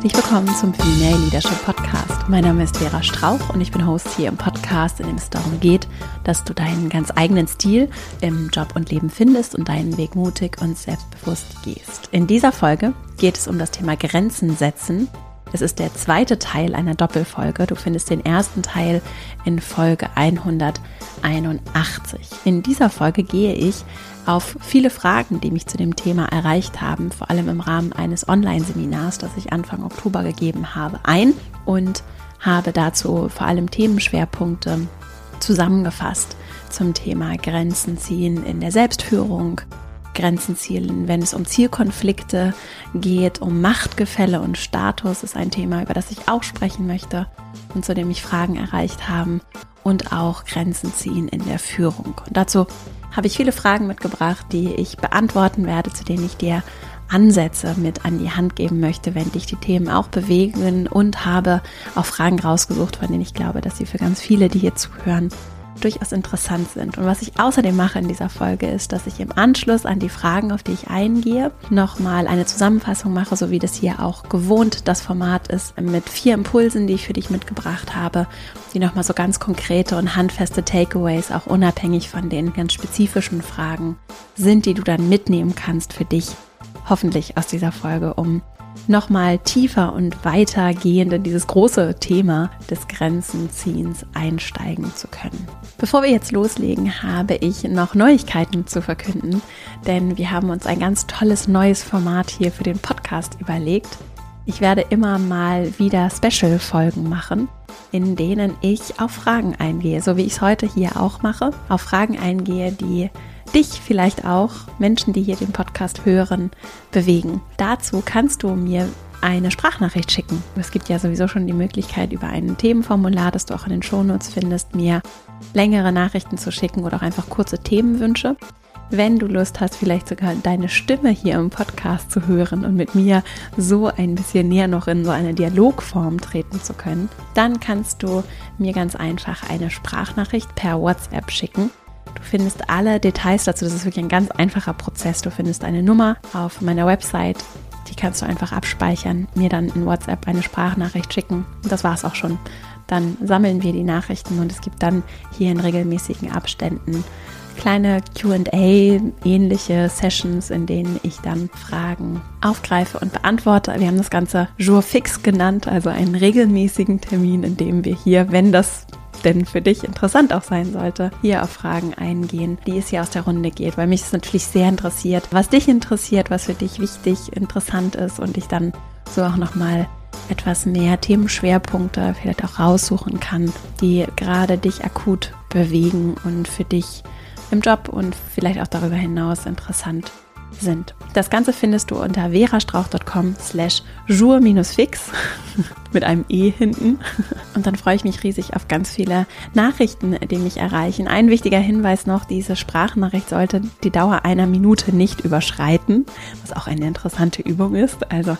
Herzlich willkommen zum Female Leadership Podcast. Mein Name ist Vera Strauch und ich bin Host hier im Podcast, in dem es darum geht, dass du deinen ganz eigenen Stil im Job und Leben findest und deinen Weg mutig und selbstbewusst gehst. In dieser Folge geht es um das Thema Grenzen setzen. Es ist der zweite Teil einer Doppelfolge. Du findest den ersten Teil in Folge 181. In dieser Folge gehe ich auf viele Fragen, die mich zu dem Thema erreicht haben, vor allem im Rahmen eines Online-Seminars, das ich Anfang Oktober gegeben habe, ein und habe dazu vor allem Themenschwerpunkte zusammengefasst zum Thema Grenzen ziehen in der Selbstführung, Grenzen zielen, wenn es um Zielkonflikte geht, um Machtgefälle und Status, ist ein Thema, über das ich auch sprechen möchte und zu dem mich Fragen erreicht haben und auch Grenzen ziehen in der Führung. Und dazu habe ich viele Fragen mitgebracht, die ich beantworten werde, zu denen ich dir Ansätze mit an die Hand geben möchte, wenn dich die Themen auch bewegen und habe auch Fragen rausgesucht, von denen ich glaube, dass sie für ganz viele, die hier zuhören, durchaus interessant sind. Und was ich außerdem mache in dieser Folge ist, dass ich im Anschluss an die Fragen, auf die ich eingehe, nochmal eine Zusammenfassung mache, so wie das hier auch gewohnt das Format ist, mit vier Impulsen, die ich für dich mitgebracht habe, die nochmal so ganz konkrete und handfeste Takeaways, auch unabhängig von den ganz spezifischen Fragen sind, die du dann mitnehmen kannst für dich, hoffentlich aus dieser Folge, um nochmal tiefer und weitergehend in dieses große Thema des Grenzenziehens einsteigen zu können. Bevor wir jetzt loslegen, habe ich noch Neuigkeiten zu verkünden, denn wir haben uns ein ganz tolles neues Format hier für den Podcast überlegt. Ich werde immer mal wieder Special-Folgen machen, in denen ich auf Fragen eingehe, so wie ich es heute hier auch mache, auf Fragen eingehe, die dich vielleicht auch, Menschen, die hier den Podcast hören, bewegen. Dazu kannst du mir eine Sprachnachricht schicken. Es gibt ja sowieso schon die Möglichkeit, über ein Themenformular, das du auch in den Shownotes findest, mir längere Nachrichten zu schicken oder auch einfach kurze Themenwünsche. Wenn du Lust hast, vielleicht sogar deine Stimme hier im Podcast zu hören und mit mir so ein bisschen näher noch in so eine Dialogform treten zu können, dann kannst du mir ganz einfach eine Sprachnachricht per WhatsApp schicken Du findest alle Details dazu. Das ist wirklich ein ganz einfacher Prozess. Du findest eine Nummer auf meiner Website. Die kannst du einfach abspeichern, mir dann in WhatsApp eine Sprachnachricht schicken. Und das war es auch schon. Dann sammeln wir die Nachrichten und es gibt dann hier in regelmäßigen Abständen kleine QA-ähnliche Sessions, in denen ich dann Fragen aufgreife und beantworte. Wir haben das Ganze Jour fix genannt, also einen regelmäßigen Termin, in dem wir hier, wenn das denn für dich interessant auch sein sollte, hier auf Fragen eingehen, die es hier aus der Runde geht, weil mich es natürlich sehr interessiert, was dich interessiert, was für dich wichtig, interessant ist und ich dann so auch nochmal etwas mehr Themenschwerpunkte vielleicht auch raussuchen kann, die gerade dich akut bewegen und für dich im Job und vielleicht auch darüber hinaus interessant sind. Das Ganze findest du unter verastrauch.com slash jour-fix mit einem E hinten. Und dann freue ich mich riesig auf ganz viele Nachrichten, die mich erreichen. Ein wichtiger Hinweis noch, diese Sprachnachricht sollte die Dauer einer Minute nicht überschreiten, was auch eine interessante Übung ist. Also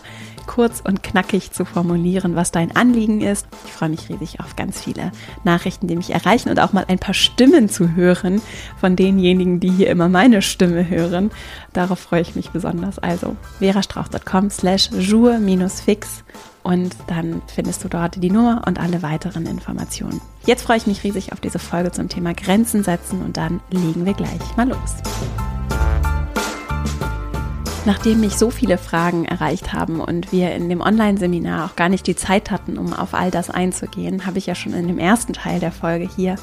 kurz und knackig zu formulieren, was dein Anliegen ist. Ich freue mich riesig auf ganz viele Nachrichten, die mich erreichen und auch mal ein paar Stimmen zu hören von denjenigen, die hier immer meine Stimme hören. Darauf freue ich mich besonders. Also verastrauch.com slash jour-fix und dann findest du dort die Nummer und alle weiteren Informationen. Jetzt freue ich mich riesig auf diese Folge zum Thema Grenzen setzen und dann legen wir gleich mal los. Nachdem mich so viele Fragen erreicht haben und wir in dem Online-Seminar auch gar nicht die Zeit hatten, um auf all das einzugehen, habe ich ja schon in dem ersten Teil der Folge hier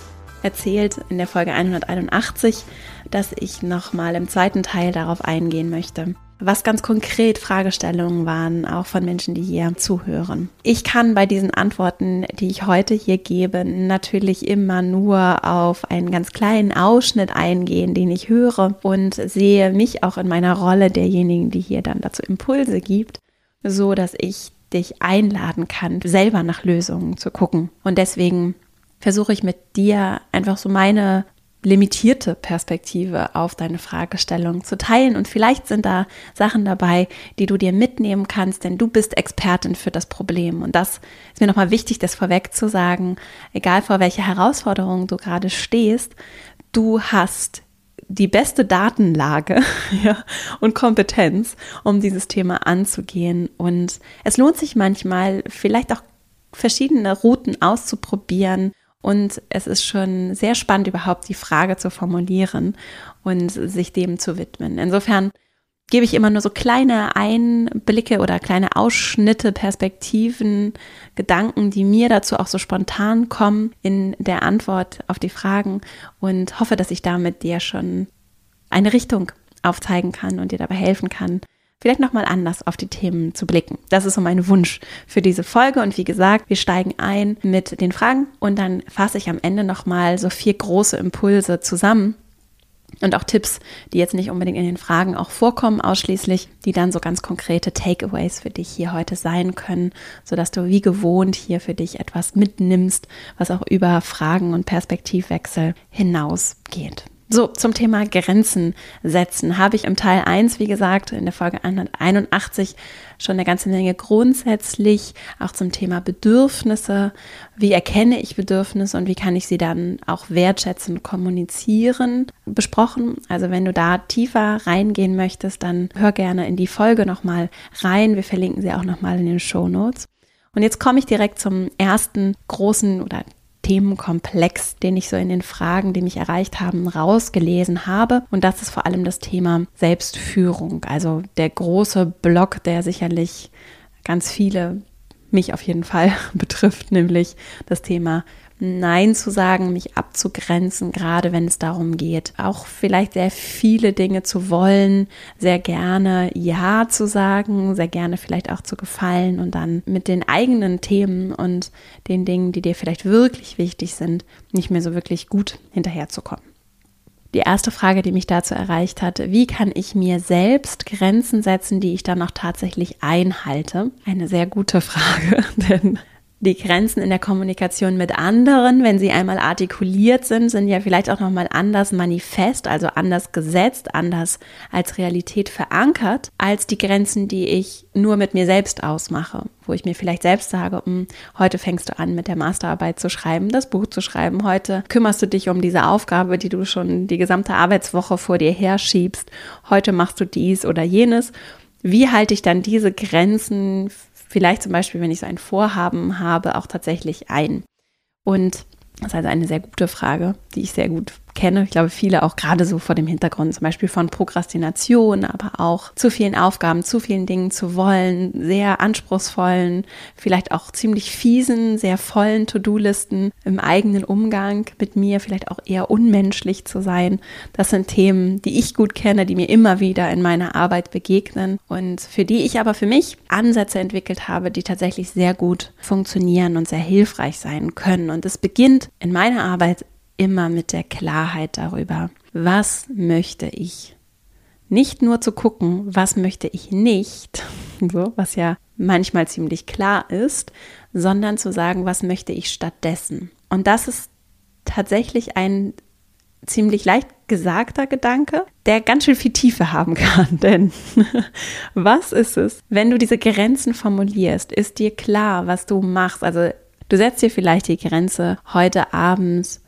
erzählt, in der Folge 181, dass ich nochmal im zweiten Teil darauf eingehen möchte was ganz konkret Fragestellungen waren, auch von Menschen, die hier zuhören. Ich kann bei diesen Antworten, die ich heute hier gebe, natürlich immer nur auf einen ganz kleinen Ausschnitt eingehen, den ich höre und sehe mich auch in meiner Rolle derjenigen, die hier dann dazu Impulse gibt, so dass ich dich einladen kann, selber nach Lösungen zu gucken. Und deswegen versuche ich mit dir einfach so meine limitierte Perspektive auf deine Fragestellung zu teilen. Und vielleicht sind da Sachen dabei, die du dir mitnehmen kannst, denn du bist Expertin für das Problem. Und das ist mir nochmal wichtig, das vorweg zu sagen, egal vor welcher Herausforderung du gerade stehst, du hast die beste Datenlage ja, und Kompetenz, um dieses Thema anzugehen. Und es lohnt sich manchmal, vielleicht auch verschiedene Routen auszuprobieren und es ist schon sehr spannend, überhaupt die Frage zu formulieren und sich dem zu widmen. Insofern gebe ich immer nur so kleine Einblicke oder kleine Ausschnitte, Perspektiven, Gedanken, die mir dazu auch so spontan kommen in der Antwort auf die Fragen und hoffe, dass ich damit dir schon eine Richtung aufzeigen kann und dir dabei helfen kann, vielleicht nochmal anders auf die Themen zu blicken. Das ist so mein Wunsch für diese Folge. Und wie gesagt, wir steigen ein mit den Fragen und dann fasse ich am Ende nochmal so vier große Impulse zusammen. Und auch Tipps, die jetzt nicht unbedingt in den Fragen auch vorkommen, ausschließlich, die dann so ganz konkrete Takeaways für dich hier heute sein können, sodass du wie gewohnt hier für dich etwas mitnimmst, was auch über Fragen und Perspektivwechsel hinausgeht. So, zum Thema Grenzen setzen habe ich im Teil 1, wie gesagt, in der Folge 181 schon eine ganze Menge grundsätzlich auch zum Thema Bedürfnisse. Wie erkenne ich Bedürfnisse und wie kann ich sie dann auch wertschätzen, kommunizieren besprochen. Also wenn du da tiefer reingehen möchtest, dann hör gerne in die Folge nochmal rein. Wir verlinken sie auch nochmal in den Show Notes. Und jetzt komme ich direkt zum ersten großen oder Themenkomplex, den ich so in den Fragen, die mich erreicht haben, rausgelesen habe. Und das ist vor allem das Thema Selbstführung. Also der große Block, der sicherlich ganz viele, mich auf jeden Fall betrifft, nämlich das Thema Nein zu sagen, mich abzugrenzen, gerade wenn es darum geht, auch vielleicht sehr viele Dinge zu wollen, sehr gerne Ja zu sagen, sehr gerne vielleicht auch zu gefallen und dann mit den eigenen Themen und den Dingen, die dir vielleicht wirklich wichtig sind, nicht mehr so wirklich gut hinterherzukommen. Die erste Frage, die mich dazu erreicht hat, wie kann ich mir selbst Grenzen setzen, die ich dann auch tatsächlich einhalte? Eine sehr gute Frage, denn die Grenzen in der Kommunikation mit anderen, wenn sie einmal artikuliert sind, sind ja vielleicht auch nochmal anders manifest, also anders gesetzt, anders als Realität verankert, als die Grenzen, die ich nur mit mir selbst ausmache, wo ich mir vielleicht selbst sage, hm, heute fängst du an, mit der Masterarbeit zu schreiben, das Buch zu schreiben, heute kümmerst du dich um diese Aufgabe, die du schon die gesamte Arbeitswoche vor dir herschiebst, heute machst du dies oder jenes. Wie halte ich dann diese Grenzen vielleicht zum Beispiel, wenn ich so ein Vorhaben habe, auch tatsächlich ein? Und das ist also eine sehr gute Frage, die ich sehr gut kenne. Ich glaube, viele auch gerade so vor dem Hintergrund zum Beispiel von Prokrastination, aber auch zu vielen Aufgaben, zu vielen Dingen zu wollen, sehr anspruchsvollen, vielleicht auch ziemlich fiesen, sehr vollen To-Do-Listen im eigenen Umgang mit mir, vielleicht auch eher unmenschlich zu sein. Das sind Themen, die ich gut kenne, die mir immer wieder in meiner Arbeit begegnen und für die ich aber für mich Ansätze entwickelt habe, die tatsächlich sehr gut funktionieren und sehr hilfreich sein können. Und es beginnt in meiner Arbeit immer mit der Klarheit darüber, was möchte ich. Nicht nur zu gucken, was möchte ich nicht, so, was ja manchmal ziemlich klar ist, sondern zu sagen, was möchte ich stattdessen. Und das ist tatsächlich ein ziemlich leicht gesagter Gedanke, der ganz schön viel Tiefe haben kann. Denn was ist es, wenn du diese Grenzen formulierst? Ist dir klar, was du machst? Also du setzt dir vielleicht die Grenze heute abends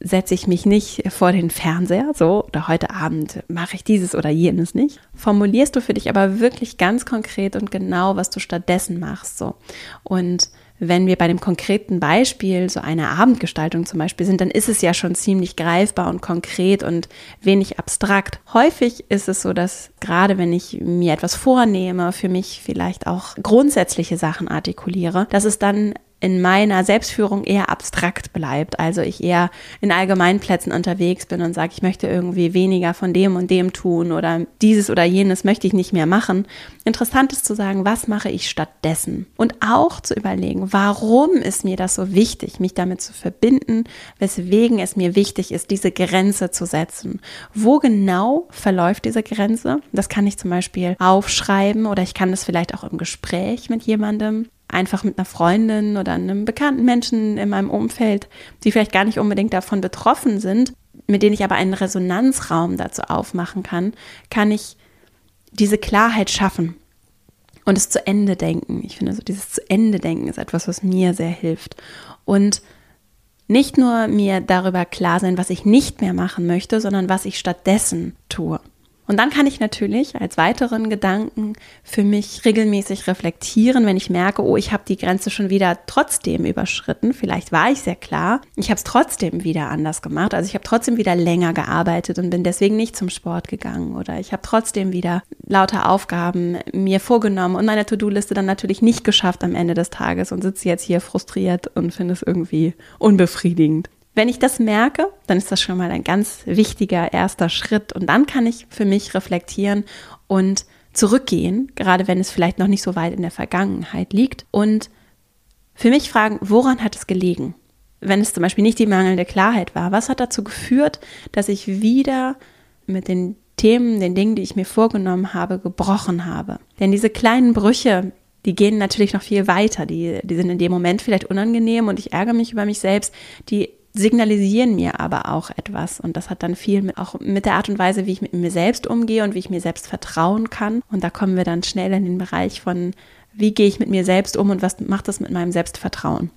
setze ich mich nicht vor den Fernseher, so, oder heute Abend mache ich dieses oder jenes nicht. Formulierst du für dich aber wirklich ganz konkret und genau, was du stattdessen machst, so. Und wenn wir bei dem konkreten Beispiel so eine Abendgestaltung zum Beispiel sind, dann ist es ja schon ziemlich greifbar und konkret und wenig abstrakt. Häufig ist es so, dass gerade wenn ich mir etwas vornehme, für mich vielleicht auch grundsätzliche Sachen artikuliere, dass es dann in meiner Selbstführung eher abstrakt bleibt. Also ich eher in Allgemeinplätzen unterwegs bin und sage, ich möchte irgendwie weniger von dem und dem tun oder dieses oder jenes möchte ich nicht mehr machen. Interessant ist zu sagen, was mache ich stattdessen? Und auch zu überlegen, warum ist mir das so wichtig, mich damit zu verbinden, weswegen es mir wichtig ist, diese Grenze zu setzen. Wo genau verläuft diese Grenze? Das kann ich zum Beispiel aufschreiben oder ich kann das vielleicht auch im Gespräch mit jemandem einfach mit einer Freundin oder einem bekannten Menschen in meinem Umfeld, die vielleicht gar nicht unbedingt davon betroffen sind, mit denen ich aber einen Resonanzraum dazu aufmachen kann, kann ich diese Klarheit schaffen und es zu Ende denken. Ich finde, so dieses zu Ende denken ist etwas, was mir sehr hilft. Und nicht nur mir darüber klar sein, was ich nicht mehr machen möchte, sondern was ich stattdessen tue. Und dann kann ich natürlich als weiteren Gedanken für mich regelmäßig reflektieren, wenn ich merke, oh, ich habe die Grenze schon wieder trotzdem überschritten. Vielleicht war ich sehr klar. Ich habe es trotzdem wieder anders gemacht. Also ich habe trotzdem wieder länger gearbeitet und bin deswegen nicht zum Sport gegangen. Oder ich habe trotzdem wieder lauter Aufgaben mir vorgenommen und meine To-Do-Liste dann natürlich nicht geschafft am Ende des Tages und sitze jetzt hier frustriert und finde es irgendwie unbefriedigend. Wenn ich das merke, dann ist das schon mal ein ganz wichtiger erster Schritt. Und dann kann ich für mich reflektieren und zurückgehen, gerade wenn es vielleicht noch nicht so weit in der Vergangenheit liegt. Und für mich fragen, woran hat es gelegen? Wenn es zum Beispiel nicht die mangelnde Klarheit war, was hat dazu geführt, dass ich wieder mit den Themen, den Dingen, die ich mir vorgenommen habe, gebrochen habe? Denn diese kleinen Brüche, die gehen natürlich noch viel weiter. Die, die sind in dem Moment vielleicht unangenehm und ich ärgere mich über mich selbst. Die signalisieren mir aber auch etwas. Und das hat dann viel mit, auch mit der Art und Weise, wie ich mit mir selbst umgehe und wie ich mir selbst vertrauen kann. Und da kommen wir dann schnell in den Bereich von, wie gehe ich mit mir selbst um und was macht das mit meinem Selbstvertrauen.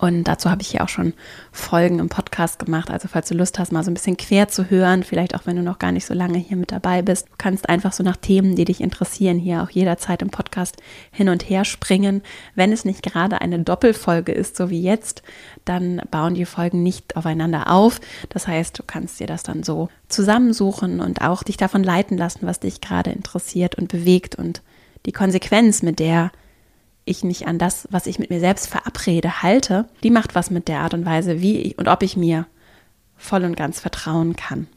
Und dazu habe ich hier auch schon Folgen im Podcast gemacht. Also falls du Lust hast, mal so ein bisschen quer zu hören, vielleicht auch wenn du noch gar nicht so lange hier mit dabei bist, du kannst einfach so nach Themen, die dich interessieren, hier auch jederzeit im Podcast hin und her springen. Wenn es nicht gerade eine Doppelfolge ist, so wie jetzt, dann bauen die Folgen nicht aufeinander auf. Das heißt, du kannst dir das dann so zusammensuchen und auch dich davon leiten lassen, was dich gerade interessiert und bewegt und die Konsequenz, mit der ich mich an das, was ich mit mir selbst verabrede, halte, die macht was mit der Art und Weise, wie ich und ob ich mir voll und ganz vertrauen kann.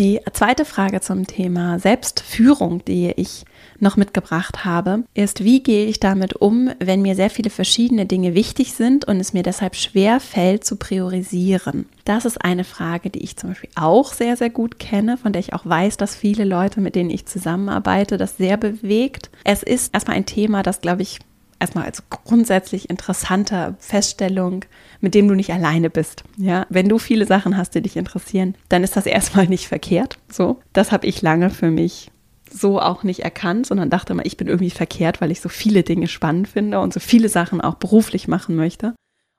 Die zweite Frage zum Thema Selbstführung, die ich noch mitgebracht habe, ist, wie gehe ich damit um, wenn mir sehr viele verschiedene Dinge wichtig sind und es mir deshalb schwer fällt zu priorisieren? Das ist eine Frage, die ich zum Beispiel auch sehr, sehr gut kenne, von der ich auch weiß, dass viele Leute, mit denen ich zusammenarbeite, das sehr bewegt. Es ist erstmal ein Thema, das, glaube ich, erstmal als grundsätzlich interessante Feststellung, mit dem du nicht alleine bist. Ja, wenn du viele Sachen hast, die dich interessieren, dann ist das erstmal nicht verkehrt. So, das habe ich lange für mich so auch nicht erkannt, sondern dachte mal, ich bin irgendwie verkehrt, weil ich so viele Dinge spannend finde und so viele Sachen auch beruflich machen möchte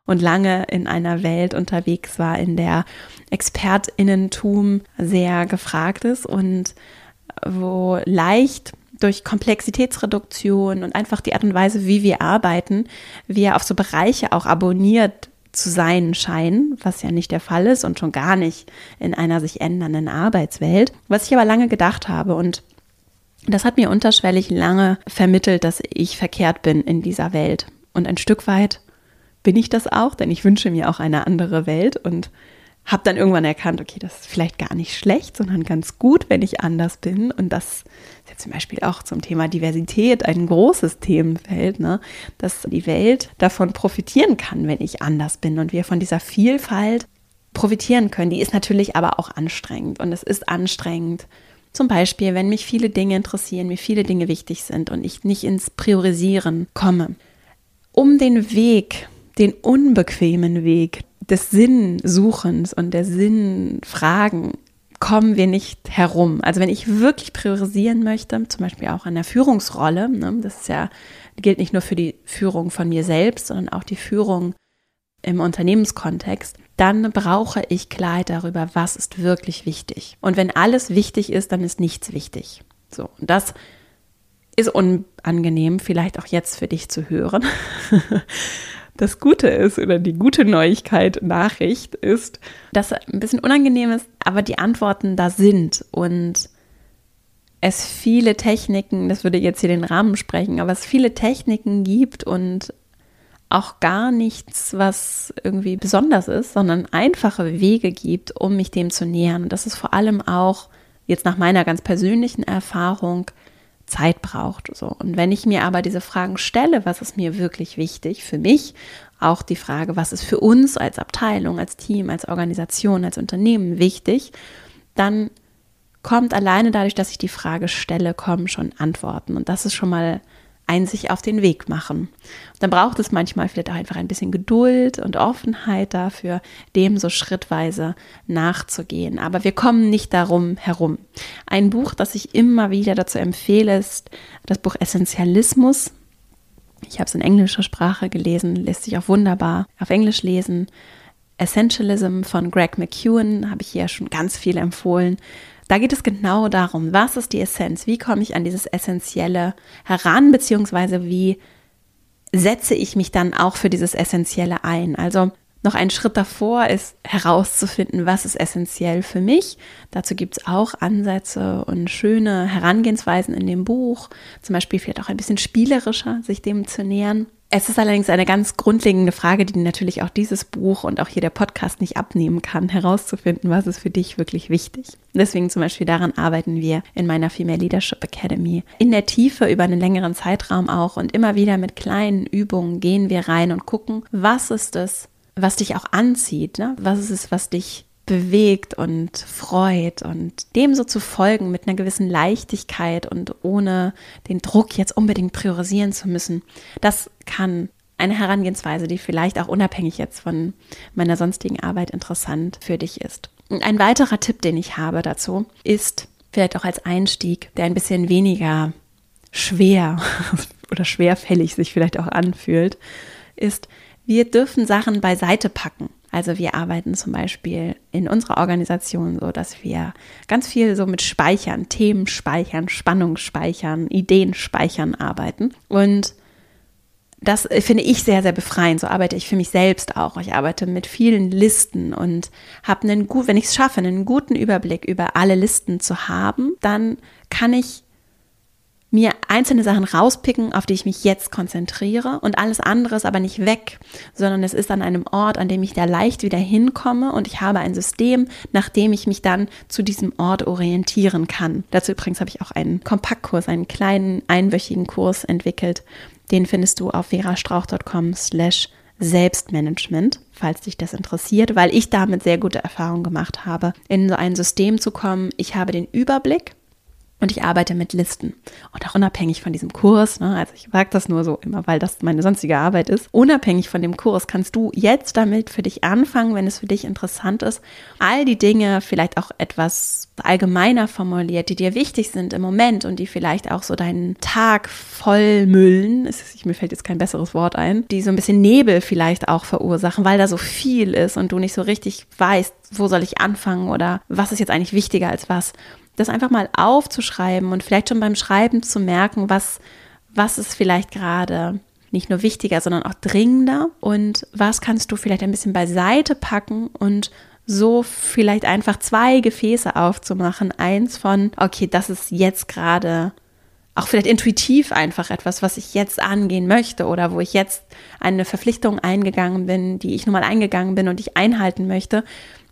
und lange in einer Welt unterwegs war, in der Expertinnentum sehr gefragt ist und wo leicht durch Komplexitätsreduktion und einfach die Art und Weise, wie wir arbeiten, wir auf so Bereiche auch abonniert zu sein scheinen, was ja nicht der Fall ist und schon gar nicht in einer sich ändernden Arbeitswelt. Was ich aber lange gedacht habe und das hat mir unterschwellig lange vermittelt, dass ich verkehrt bin in dieser Welt. Und ein Stück weit bin ich das auch, denn ich wünsche mir auch eine andere Welt und habe dann irgendwann erkannt, okay, das ist vielleicht gar nicht schlecht, sondern ganz gut, wenn ich anders bin. Und das zum Beispiel auch zum Thema Diversität ein großes Themenfeld, ne? dass die Welt davon profitieren kann, wenn ich anders bin und wir von dieser Vielfalt profitieren können. Die ist natürlich aber auch anstrengend und es ist anstrengend. Zum Beispiel, wenn mich viele Dinge interessieren, mir viele Dinge wichtig sind und ich nicht ins Priorisieren komme. Um den Weg, den unbequemen Weg des Sinnsuchens und der Sinnfragen kommen wir nicht herum. Also wenn ich wirklich priorisieren möchte, zum Beispiel auch an der Führungsrolle, ne, das ist ja, gilt nicht nur für die Führung von mir selbst, sondern auch die Führung im Unternehmenskontext, dann brauche ich Klarheit darüber, was ist wirklich wichtig. Und wenn alles wichtig ist, dann ist nichts wichtig. So, und das ist unangenehm, vielleicht auch jetzt für dich zu hören. Das Gute ist oder die gute Neuigkeit, Nachricht ist, dass ein bisschen unangenehm ist, aber die Antworten da sind und es viele Techniken, das würde jetzt hier den Rahmen sprechen, aber es viele Techniken gibt und auch gar nichts, was irgendwie besonders ist, sondern einfache Wege gibt, um mich dem zu nähern. Und das ist vor allem auch jetzt nach meiner ganz persönlichen Erfahrung Zeit braucht. So. Und wenn ich mir aber diese Fragen stelle, was ist mir wirklich wichtig für mich, auch die Frage, was ist für uns als Abteilung, als Team, als Organisation, als Unternehmen wichtig, dann kommt alleine dadurch, dass ich die Frage stelle, kommen schon Antworten. Und das ist schon mal ein sich auf den Weg machen. Dann braucht es manchmal vielleicht auch einfach ein bisschen Geduld und Offenheit dafür, dem so schrittweise nachzugehen. Aber wir kommen nicht darum herum. Ein Buch, das ich immer wieder dazu empfehle, ist das Buch Essentialismus. Ich habe es in englischer Sprache gelesen, lässt sich auch wunderbar auf Englisch lesen. Essentialism von Greg McEwen habe ich hier schon ganz viel empfohlen. Da geht es genau darum, was ist die Essenz? Wie komme ich an dieses Essentielle heran, beziehungsweise wie setze ich mich dann auch für dieses Essentielle ein? Also noch ein Schritt davor ist herauszufinden, was ist essentiell für mich. Dazu gibt es auch Ansätze und schöne Herangehensweisen in dem Buch, zum Beispiel vielleicht auch ein bisschen spielerischer, sich dem zu nähern. Es ist allerdings eine ganz grundlegende Frage, die natürlich auch dieses Buch und auch hier der Podcast nicht abnehmen kann, herauszufinden, was ist für dich wirklich wichtig. Deswegen zum Beispiel daran arbeiten wir in meiner Female Leadership Academy. In der Tiefe über einen längeren Zeitraum auch und immer wieder mit kleinen Übungen gehen wir rein und gucken, was ist es, was dich auch anzieht, ne? was ist es, was dich bewegt und freut und dem so zu folgen mit einer gewissen Leichtigkeit und ohne den Druck jetzt unbedingt priorisieren zu müssen, das kann eine Herangehensweise, die vielleicht auch unabhängig jetzt von meiner sonstigen Arbeit interessant für dich ist. Und ein weiterer Tipp, den ich habe dazu, ist vielleicht auch als Einstieg, der ein bisschen weniger schwer oder schwerfällig sich vielleicht auch anfühlt, ist, wir dürfen Sachen beiseite packen. Also wir arbeiten zum Beispiel in unserer Organisation so, dass wir ganz viel so mit Speichern, Themen speichern, Spannung speichern, Ideen speichern arbeiten. Und das finde ich sehr, sehr befreiend. So arbeite ich für mich selbst auch. Ich arbeite mit vielen Listen und habe einen gut, wenn ich es schaffe, einen guten Überblick über alle Listen zu haben, dann kann ich mir einzelne Sachen rauspicken, auf die ich mich jetzt konzentriere und alles andere ist aber nicht weg, sondern es ist an einem Ort, an dem ich da leicht wieder hinkomme und ich habe ein System, nach dem ich mich dann zu diesem Ort orientieren kann. Dazu übrigens habe ich auch einen Kompaktkurs, einen kleinen einwöchigen Kurs entwickelt. Den findest du auf verastrauch.com slash Selbstmanagement, falls dich das interessiert, weil ich damit sehr gute Erfahrungen gemacht habe, in so ein System zu kommen. Ich habe den Überblick und ich arbeite mit Listen. Und auch unabhängig von diesem Kurs, ne, also ich sage das nur so immer, weil das meine sonstige Arbeit ist, unabhängig von dem Kurs kannst du jetzt damit für dich anfangen, wenn es für dich interessant ist, all die Dinge vielleicht auch etwas allgemeiner formuliert, die dir wichtig sind im Moment und die vielleicht auch so deinen Tag vollmüllen, mir fällt jetzt kein besseres Wort ein, die so ein bisschen Nebel vielleicht auch verursachen, weil da so viel ist und du nicht so richtig weißt, wo soll ich anfangen oder was ist jetzt eigentlich wichtiger als was das einfach mal aufzuschreiben und vielleicht schon beim Schreiben zu merken, was, was ist vielleicht gerade nicht nur wichtiger, sondern auch dringender und was kannst du vielleicht ein bisschen beiseite packen und so vielleicht einfach zwei Gefäße aufzumachen. Eins von, okay, das ist jetzt gerade auch vielleicht intuitiv einfach etwas, was ich jetzt angehen möchte oder wo ich jetzt eine Verpflichtung eingegangen bin, die ich nun mal eingegangen bin und ich einhalten möchte.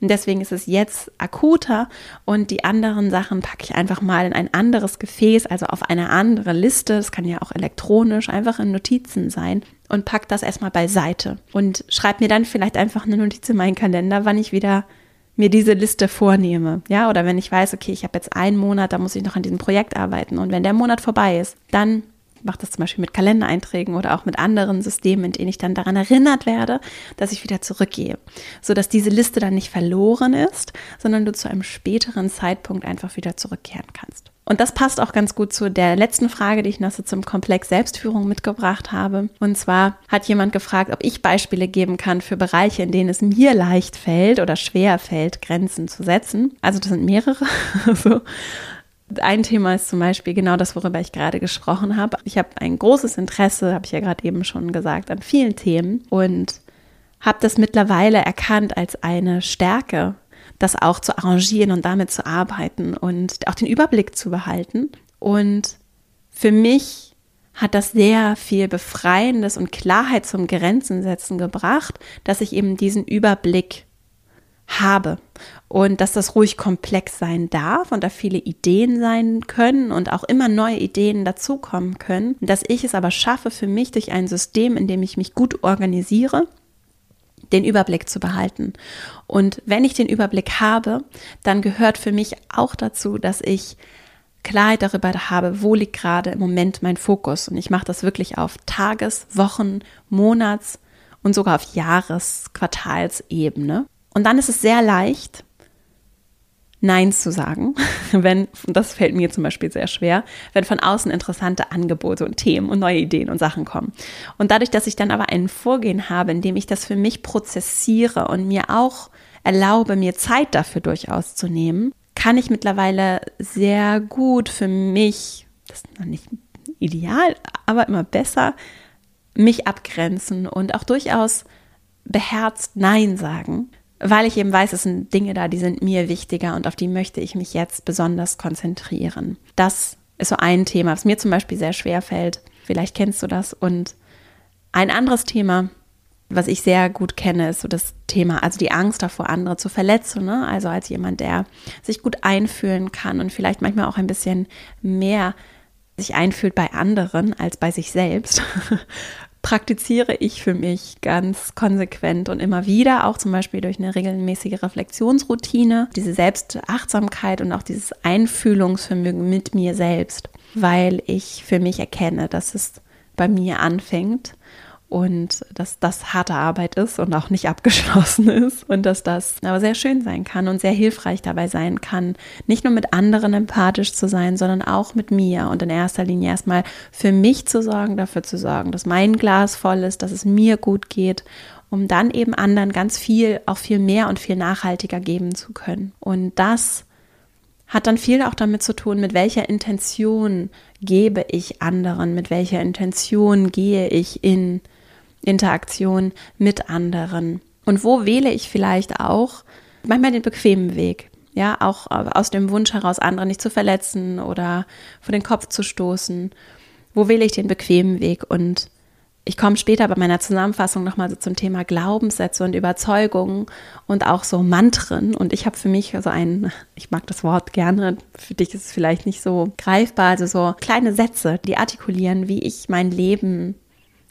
Und deswegen ist es jetzt akuter und die anderen Sachen packe ich einfach mal in ein anderes Gefäß, also auf eine andere Liste. Es kann ja auch elektronisch einfach in Notizen sein und pack das erstmal beiseite und schreib mir dann vielleicht einfach eine Notiz in meinen Kalender, wann ich wieder mir diese Liste vornehme. Ja, oder wenn ich weiß, okay, ich habe jetzt einen Monat, da muss ich noch an diesem Projekt arbeiten. Und wenn der Monat vorbei ist, dann mache das zum Beispiel mit Kalendereinträgen oder auch mit anderen Systemen, in denen ich dann daran erinnert werde, dass ich wieder zurückgehe, sodass diese Liste dann nicht verloren ist, sondern du zu einem späteren Zeitpunkt einfach wieder zurückkehren kannst. Und das passt auch ganz gut zu der letzten Frage, die ich noch so zum Komplex Selbstführung mitgebracht habe. Und zwar hat jemand gefragt, ob ich Beispiele geben kann für Bereiche, in denen es mir leicht fällt oder schwer fällt, Grenzen zu setzen. Also das sind mehrere. Ein Thema ist zum Beispiel genau das, worüber ich gerade gesprochen habe. Ich habe ein großes Interesse, habe ich ja gerade eben schon gesagt, an vielen Themen und habe das mittlerweile erkannt als eine Stärke, das auch zu arrangieren und damit zu arbeiten und auch den Überblick zu behalten. Und für mich hat das sehr viel Befreiendes und Klarheit zum Grenzen setzen gebracht, dass ich eben diesen Überblick habe und dass das ruhig komplex sein darf und da viele Ideen sein können und auch immer neue Ideen dazukommen können, dass ich es aber schaffe für mich durch ein System, in dem ich mich gut organisiere, den Überblick zu behalten. Und wenn ich den Überblick habe, dann gehört für mich auch dazu, dass ich Klarheit darüber habe, wo liegt gerade im Moment mein Fokus. Und ich mache das wirklich auf Tages-, Wochen-, Monats- und sogar auf Jahres-, Quartalsebene. Und dann ist es sehr leicht, Nein zu sagen, wenn, das fällt mir zum Beispiel sehr schwer, wenn von außen interessante Angebote und Themen und neue Ideen und Sachen kommen. Und dadurch, dass ich dann aber ein Vorgehen habe, in dem ich das für mich prozessiere und mir auch erlaube, mir Zeit dafür durchaus zu nehmen, kann ich mittlerweile sehr gut für mich, das ist noch nicht ideal, aber immer besser, mich abgrenzen und auch durchaus beherzt Nein sagen weil ich eben weiß, es sind Dinge da, die sind mir wichtiger und auf die möchte ich mich jetzt besonders konzentrieren. Das ist so ein Thema, was mir zum Beispiel sehr schwer fällt. Vielleicht kennst du das. Und ein anderes Thema, was ich sehr gut kenne, ist so das Thema, also die Angst davor, andere zu verletzen. Ne? Also als jemand, der sich gut einfühlen kann und vielleicht manchmal auch ein bisschen mehr sich einfühlt bei anderen als bei sich selbst, praktiziere ich für mich ganz konsequent und immer wieder, auch zum Beispiel durch eine regelmäßige Reflexionsroutine, diese Selbstachtsamkeit und auch dieses Einfühlungsvermögen mit mir selbst, weil ich für mich erkenne, dass es bei mir anfängt und dass das harte Arbeit ist und auch nicht abgeschlossen ist und dass das aber sehr schön sein kann und sehr hilfreich dabei sein kann, nicht nur mit anderen empathisch zu sein, sondern auch mit mir und in erster Linie erstmal für mich zu sorgen, dafür zu sorgen, dass mein Glas voll ist, dass es mir gut geht, um dann eben anderen ganz viel, auch viel mehr und viel nachhaltiger geben zu können. Und das hat dann viel auch damit zu tun, mit welcher Intention gebe ich anderen, mit welcher Intention gehe ich in Interaktion mit anderen. Und wo wähle ich vielleicht auch manchmal den bequemen Weg? Ja, auch aus dem Wunsch heraus, andere nicht zu verletzen oder vor den Kopf zu stoßen. Wo wähle ich den bequemen Weg? Und ich komme später bei meiner Zusammenfassung nochmal so zum Thema Glaubenssätze und Überzeugungen und auch so Mantren. Und ich habe für mich so ein, ich mag das Wort gerne, für dich ist es vielleicht nicht so greifbar, also so kleine Sätze, die artikulieren, wie ich mein Leben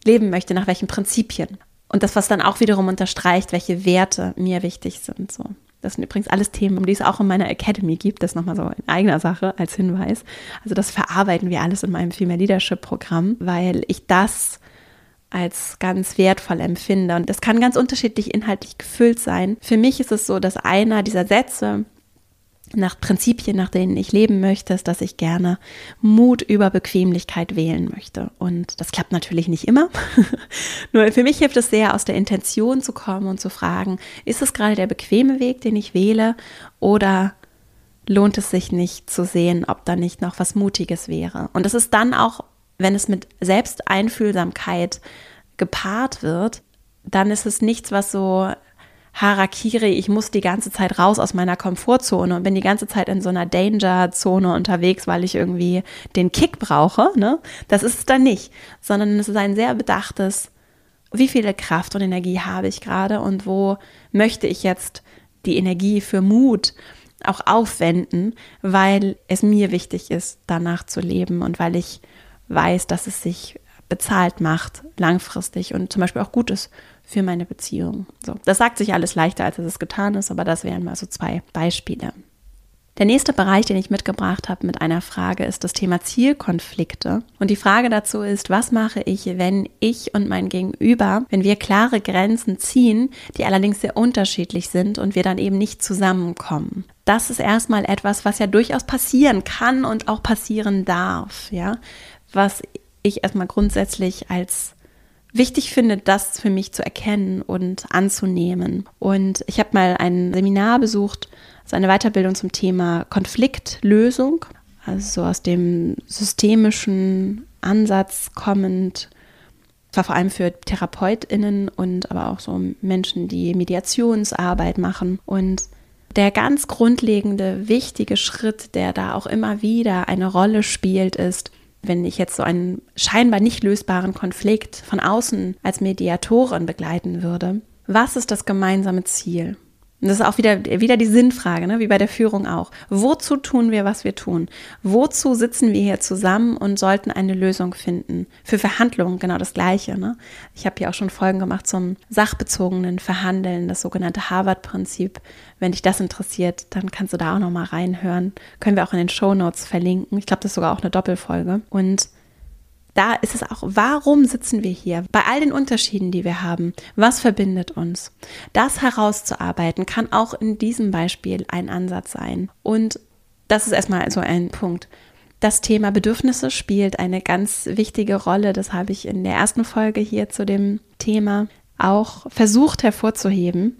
leben möchte, nach welchen Prinzipien. Und das, was dann auch wiederum unterstreicht, welche Werte mir wichtig sind. So. Das sind übrigens alles Themen, um die es auch in meiner Academy gibt. Das nochmal so in eigener Sache als Hinweis. Also das verarbeiten wir alles in meinem Female Leadership Programm, weil ich das als ganz wertvoll empfinde. Und das kann ganz unterschiedlich inhaltlich gefüllt sein. Für mich ist es so, dass einer dieser Sätze nach Prinzipien, nach denen ich leben möchte, ist, dass ich gerne Mut über Bequemlichkeit wählen möchte. Und das klappt natürlich nicht immer. Nur für mich hilft es sehr, aus der Intention zu kommen und zu fragen, ist es gerade der bequeme Weg, den ich wähle, oder lohnt es sich nicht zu sehen, ob da nicht noch was Mutiges wäre? Und das ist dann auch, wenn es mit Selbsteinfühlsamkeit gepaart wird, dann ist es nichts, was so Harakiri, ich muss die ganze Zeit raus aus meiner Komfortzone und bin die ganze Zeit in so einer Danger-Zone unterwegs, weil ich irgendwie den Kick brauche. Ne? Das ist es dann nicht, sondern es ist ein sehr bedachtes, wie viel Kraft und Energie habe ich gerade und wo möchte ich jetzt die Energie für Mut auch aufwenden, weil es mir wichtig ist, danach zu leben und weil ich weiß, dass es sich bezahlt macht, langfristig und zum Beispiel auch gut ist für meine Beziehung. So, das sagt sich alles leichter, als es getan ist, aber das wären mal so zwei Beispiele. Der nächste Bereich, den ich mitgebracht habe mit einer Frage, ist das Thema Zielkonflikte. Und die Frage dazu ist, was mache ich, wenn ich und mein Gegenüber, wenn wir klare Grenzen ziehen, die allerdings sehr unterschiedlich sind und wir dann eben nicht zusammenkommen? Das ist erstmal etwas, was ja durchaus passieren kann und auch passieren darf, ja, was ich erstmal grundsätzlich als wichtig finde, das für mich zu erkennen und anzunehmen. Und ich habe mal ein Seminar besucht, so eine Weiterbildung zum Thema Konfliktlösung, also so aus dem systemischen Ansatz kommend, zwar vor allem für TherapeutInnen und aber auch so Menschen, die Mediationsarbeit machen. Und der ganz grundlegende, wichtige Schritt, der da auch immer wieder eine Rolle spielt, ist, wenn ich jetzt so einen scheinbar nicht lösbaren Konflikt von außen als Mediatorin begleiten würde, was ist das gemeinsame Ziel? Und das ist auch wieder, wieder die Sinnfrage, ne? wie bei der Führung auch. Wozu tun wir, was wir tun? Wozu sitzen wir hier zusammen und sollten eine Lösung finden? Für Verhandlungen genau das Gleiche. Ne? Ich habe hier auch schon Folgen gemacht zum sachbezogenen Verhandeln, das sogenannte Harvard-Prinzip. Wenn dich das interessiert, dann kannst du da auch nochmal reinhören. Können wir auch in den Show Notes verlinken. Ich glaube, das ist sogar auch eine Doppelfolge. Und da ist es auch, warum sitzen wir hier? Bei all den Unterschieden, die wir haben, was verbindet uns? Das herauszuarbeiten kann auch in diesem Beispiel ein Ansatz sein. Und das ist erstmal so ein Punkt. Das Thema Bedürfnisse spielt eine ganz wichtige Rolle. Das habe ich in der ersten Folge hier zu dem Thema auch versucht hervorzuheben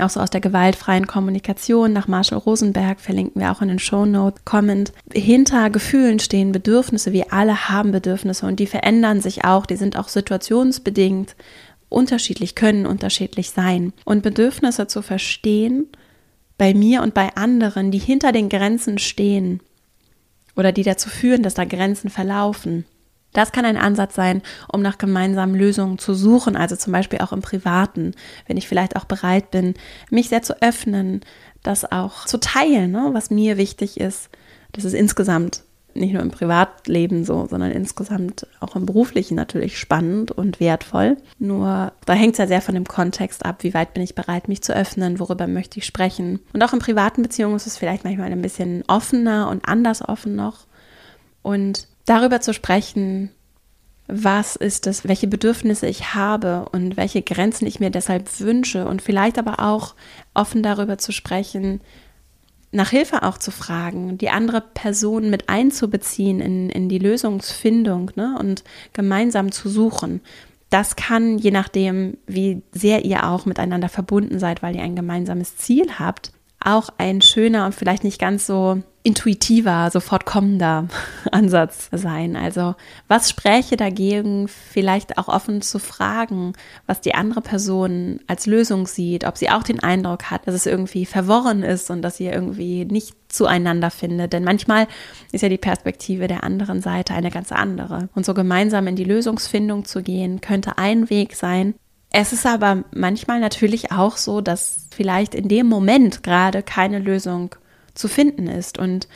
auch so aus der gewaltfreien Kommunikation nach Marshall Rosenberg, verlinken wir auch in den Show Notes, kommend. Hinter Gefühlen stehen Bedürfnisse, wir alle haben Bedürfnisse und die verändern sich auch, die sind auch situationsbedingt unterschiedlich, können unterschiedlich sein. Und Bedürfnisse zu verstehen, bei mir und bei anderen, die hinter den Grenzen stehen oder die dazu führen, dass da Grenzen verlaufen, das kann ein Ansatz sein, um nach gemeinsamen Lösungen zu suchen, also zum Beispiel auch im Privaten, wenn ich vielleicht auch bereit bin, mich sehr zu öffnen, das auch zu teilen, ne, was mir wichtig ist. Das ist insgesamt nicht nur im Privatleben so, sondern insgesamt auch im beruflichen natürlich spannend und wertvoll. Nur da hängt es ja sehr von dem Kontext ab, wie weit bin ich bereit, mich zu öffnen, worüber möchte ich sprechen. Und auch in privaten Beziehungen ist es vielleicht manchmal ein bisschen offener und anders offen noch. Und darüber zu sprechen, was ist es, welche Bedürfnisse ich habe und welche Grenzen ich mir deshalb wünsche und vielleicht aber auch offen darüber zu sprechen, nach Hilfe auch zu fragen, die andere Person mit einzubeziehen in, in die Lösungsfindung ne, und gemeinsam zu suchen. Das kann, je nachdem, wie sehr ihr auch miteinander verbunden seid, weil ihr ein gemeinsames Ziel habt, auch ein schöner und vielleicht nicht ganz so intuitiver, sofort kommender Ansatz sein. Also was spräche dagegen, vielleicht auch offen zu fragen, was die andere Person als Lösung sieht, ob sie auch den Eindruck hat, dass es irgendwie verworren ist und dass ihr irgendwie nicht zueinander findet. Denn manchmal ist ja die Perspektive der anderen Seite eine ganz andere. Und so gemeinsam in die Lösungsfindung zu gehen, könnte ein Weg sein, es ist aber manchmal natürlich auch so, dass vielleicht in dem Moment gerade keine Lösung zu finden ist und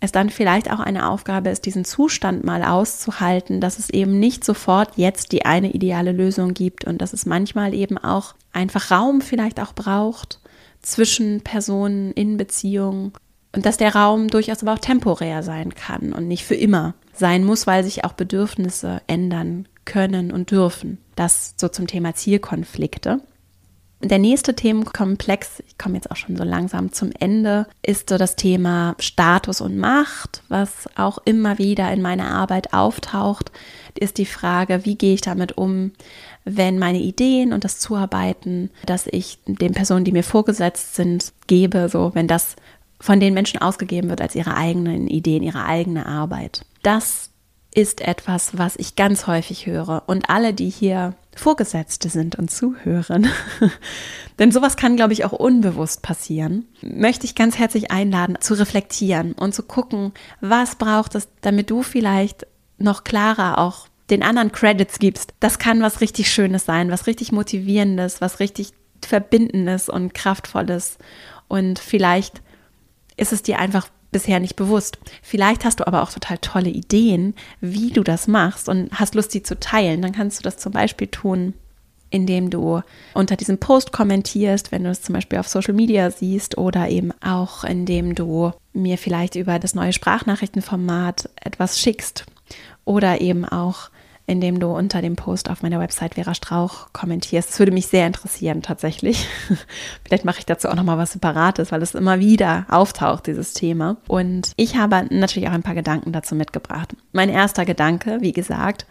es dann vielleicht auch eine Aufgabe ist, diesen Zustand mal auszuhalten, dass es eben nicht sofort jetzt die eine ideale Lösung gibt und dass es manchmal eben auch einfach Raum vielleicht auch braucht zwischen Personen in Beziehungen und dass der Raum durchaus aber auch temporär sein kann und nicht für immer sein muss, weil sich auch Bedürfnisse ändern können und dürfen. Das so zum Thema Zielkonflikte. Der nächste Themenkomplex, ich komme jetzt auch schon so langsam zum Ende, ist so das Thema Status und Macht, was auch immer wieder in meiner Arbeit auftaucht, ist die Frage, wie gehe ich damit um, wenn meine Ideen und das Zuarbeiten, das ich den Personen, die mir vorgesetzt sind, gebe, so wenn das von den Menschen ausgegeben wird als ihre eigenen Ideen, ihre eigene Arbeit. Das ist etwas, was ich ganz häufig höre. Und alle, die hier Vorgesetzte sind und zuhören, denn sowas kann, glaube ich, auch unbewusst passieren, möchte ich ganz herzlich einladen, zu reflektieren und zu gucken, was braucht es, damit du vielleicht noch klarer auch den anderen Credits gibst. Das kann was richtig Schönes sein, was richtig Motivierendes, was richtig Verbindendes und Kraftvolles. Und vielleicht ist es dir einfach bisher nicht bewusst. Vielleicht hast du aber auch total tolle Ideen, wie du das machst und hast Lust, sie zu teilen. Dann kannst du das zum Beispiel tun, indem du unter diesem Post kommentierst, wenn du es zum Beispiel auf Social Media siehst oder eben auch indem du mir vielleicht über das neue Sprachnachrichtenformat etwas schickst oder eben auch indem du unter dem Post auf meiner Website Vera Strauch kommentierst. Das würde mich sehr interessieren, tatsächlich. Vielleicht mache ich dazu auch nochmal was Separates, weil es immer wieder auftaucht, dieses Thema. Und ich habe natürlich auch ein paar Gedanken dazu mitgebracht. Mein erster Gedanke, wie gesagt,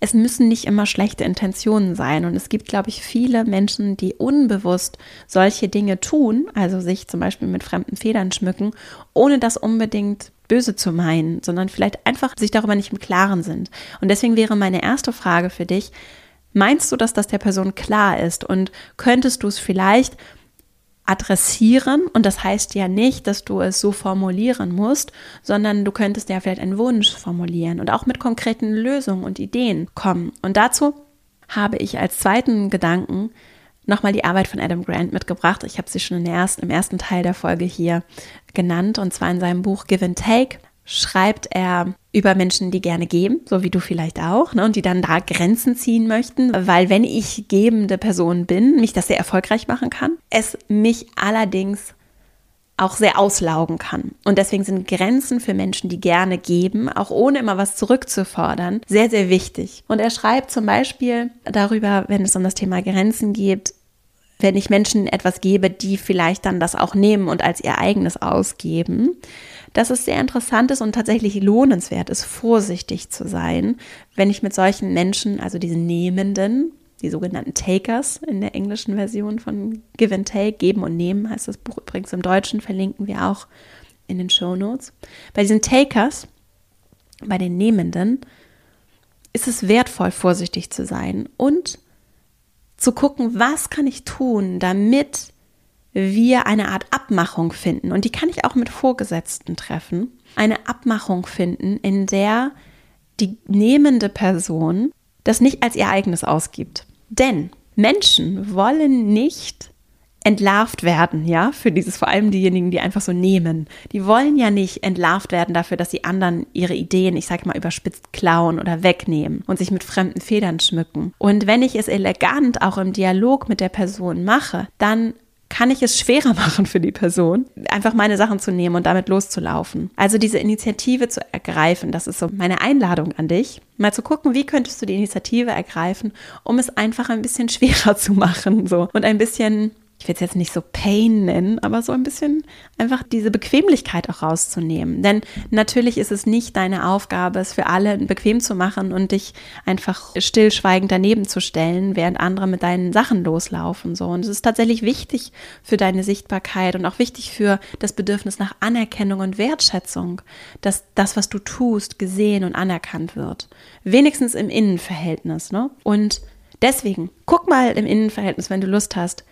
es müssen nicht immer schlechte Intentionen sein. Und es gibt, glaube ich, viele Menschen, die unbewusst solche Dinge tun, also sich zum Beispiel mit fremden Federn schmücken, ohne das unbedingt böse zu meinen, sondern vielleicht einfach sich darüber nicht im Klaren sind. Und deswegen wäre meine erste Frage für dich, meinst du, dass das der Person klar ist und könntest du es vielleicht adressieren und das heißt ja nicht, dass du es so formulieren musst, sondern du könntest ja vielleicht einen Wunsch formulieren und auch mit konkreten Lösungen und Ideen kommen. Und dazu habe ich als zweiten Gedanken nochmal die Arbeit von Adam Grant mitgebracht. Ich habe sie schon erst, im ersten Teil der Folge hier genannt, und zwar in seinem Buch Give and Take schreibt er über Menschen, die gerne geben, so wie du vielleicht auch, ne, und die dann da Grenzen ziehen möchten, weil wenn ich gebende Person bin, mich das sehr erfolgreich machen kann, es mich allerdings auch sehr auslaugen kann. Und deswegen sind Grenzen für Menschen, die gerne geben, auch ohne immer was zurückzufordern, sehr, sehr wichtig. Und er schreibt zum Beispiel darüber, wenn es um das Thema Grenzen geht, wenn ich Menschen etwas gebe, die vielleicht dann das auch nehmen und als ihr eigenes ausgeben, dass es sehr interessant ist und tatsächlich lohnenswert ist, vorsichtig zu sein, wenn ich mit solchen Menschen, also diesen Nehmenden, die sogenannten Takers in der englischen Version von Give and Take, Geben und Nehmen heißt das Buch übrigens im Deutschen, verlinken wir auch in den Show Notes. Bei diesen Takers, bei den Nehmenden, ist es wertvoll, vorsichtig zu sein und zu gucken, was kann ich tun, damit wir eine Art Abmachung finden. Und die kann ich auch mit Vorgesetzten treffen. Eine Abmachung finden, in der die nehmende Person das nicht als ihr eigenes ausgibt. Denn Menschen wollen nicht entlarvt werden, ja, für dieses, vor allem diejenigen, die einfach so nehmen. Die wollen ja nicht entlarvt werden dafür, dass die anderen ihre Ideen, ich sag mal, überspitzt klauen oder wegnehmen und sich mit fremden Federn schmücken. Und wenn ich es elegant auch im Dialog mit der Person mache, dann kann ich es schwerer machen für die Person, einfach meine Sachen zu nehmen und damit loszulaufen. Also diese Initiative zu ergreifen, das ist so meine Einladung an dich, mal zu gucken, wie könntest du die Initiative ergreifen, um es einfach ein bisschen schwerer zu machen, so und ein bisschen ich will es jetzt nicht so Pain nennen, aber so ein bisschen einfach diese Bequemlichkeit auch rauszunehmen. Denn natürlich ist es nicht deine Aufgabe, es für alle bequem zu machen und dich einfach stillschweigend daneben zu stellen, während andere mit deinen Sachen loslaufen. So. Und es ist tatsächlich wichtig für deine Sichtbarkeit und auch wichtig für das Bedürfnis nach Anerkennung und Wertschätzung, dass das, was du tust, gesehen und anerkannt wird. Wenigstens im Innenverhältnis. Ne? Und deswegen, guck mal im Innenverhältnis, wenn du Lust hast,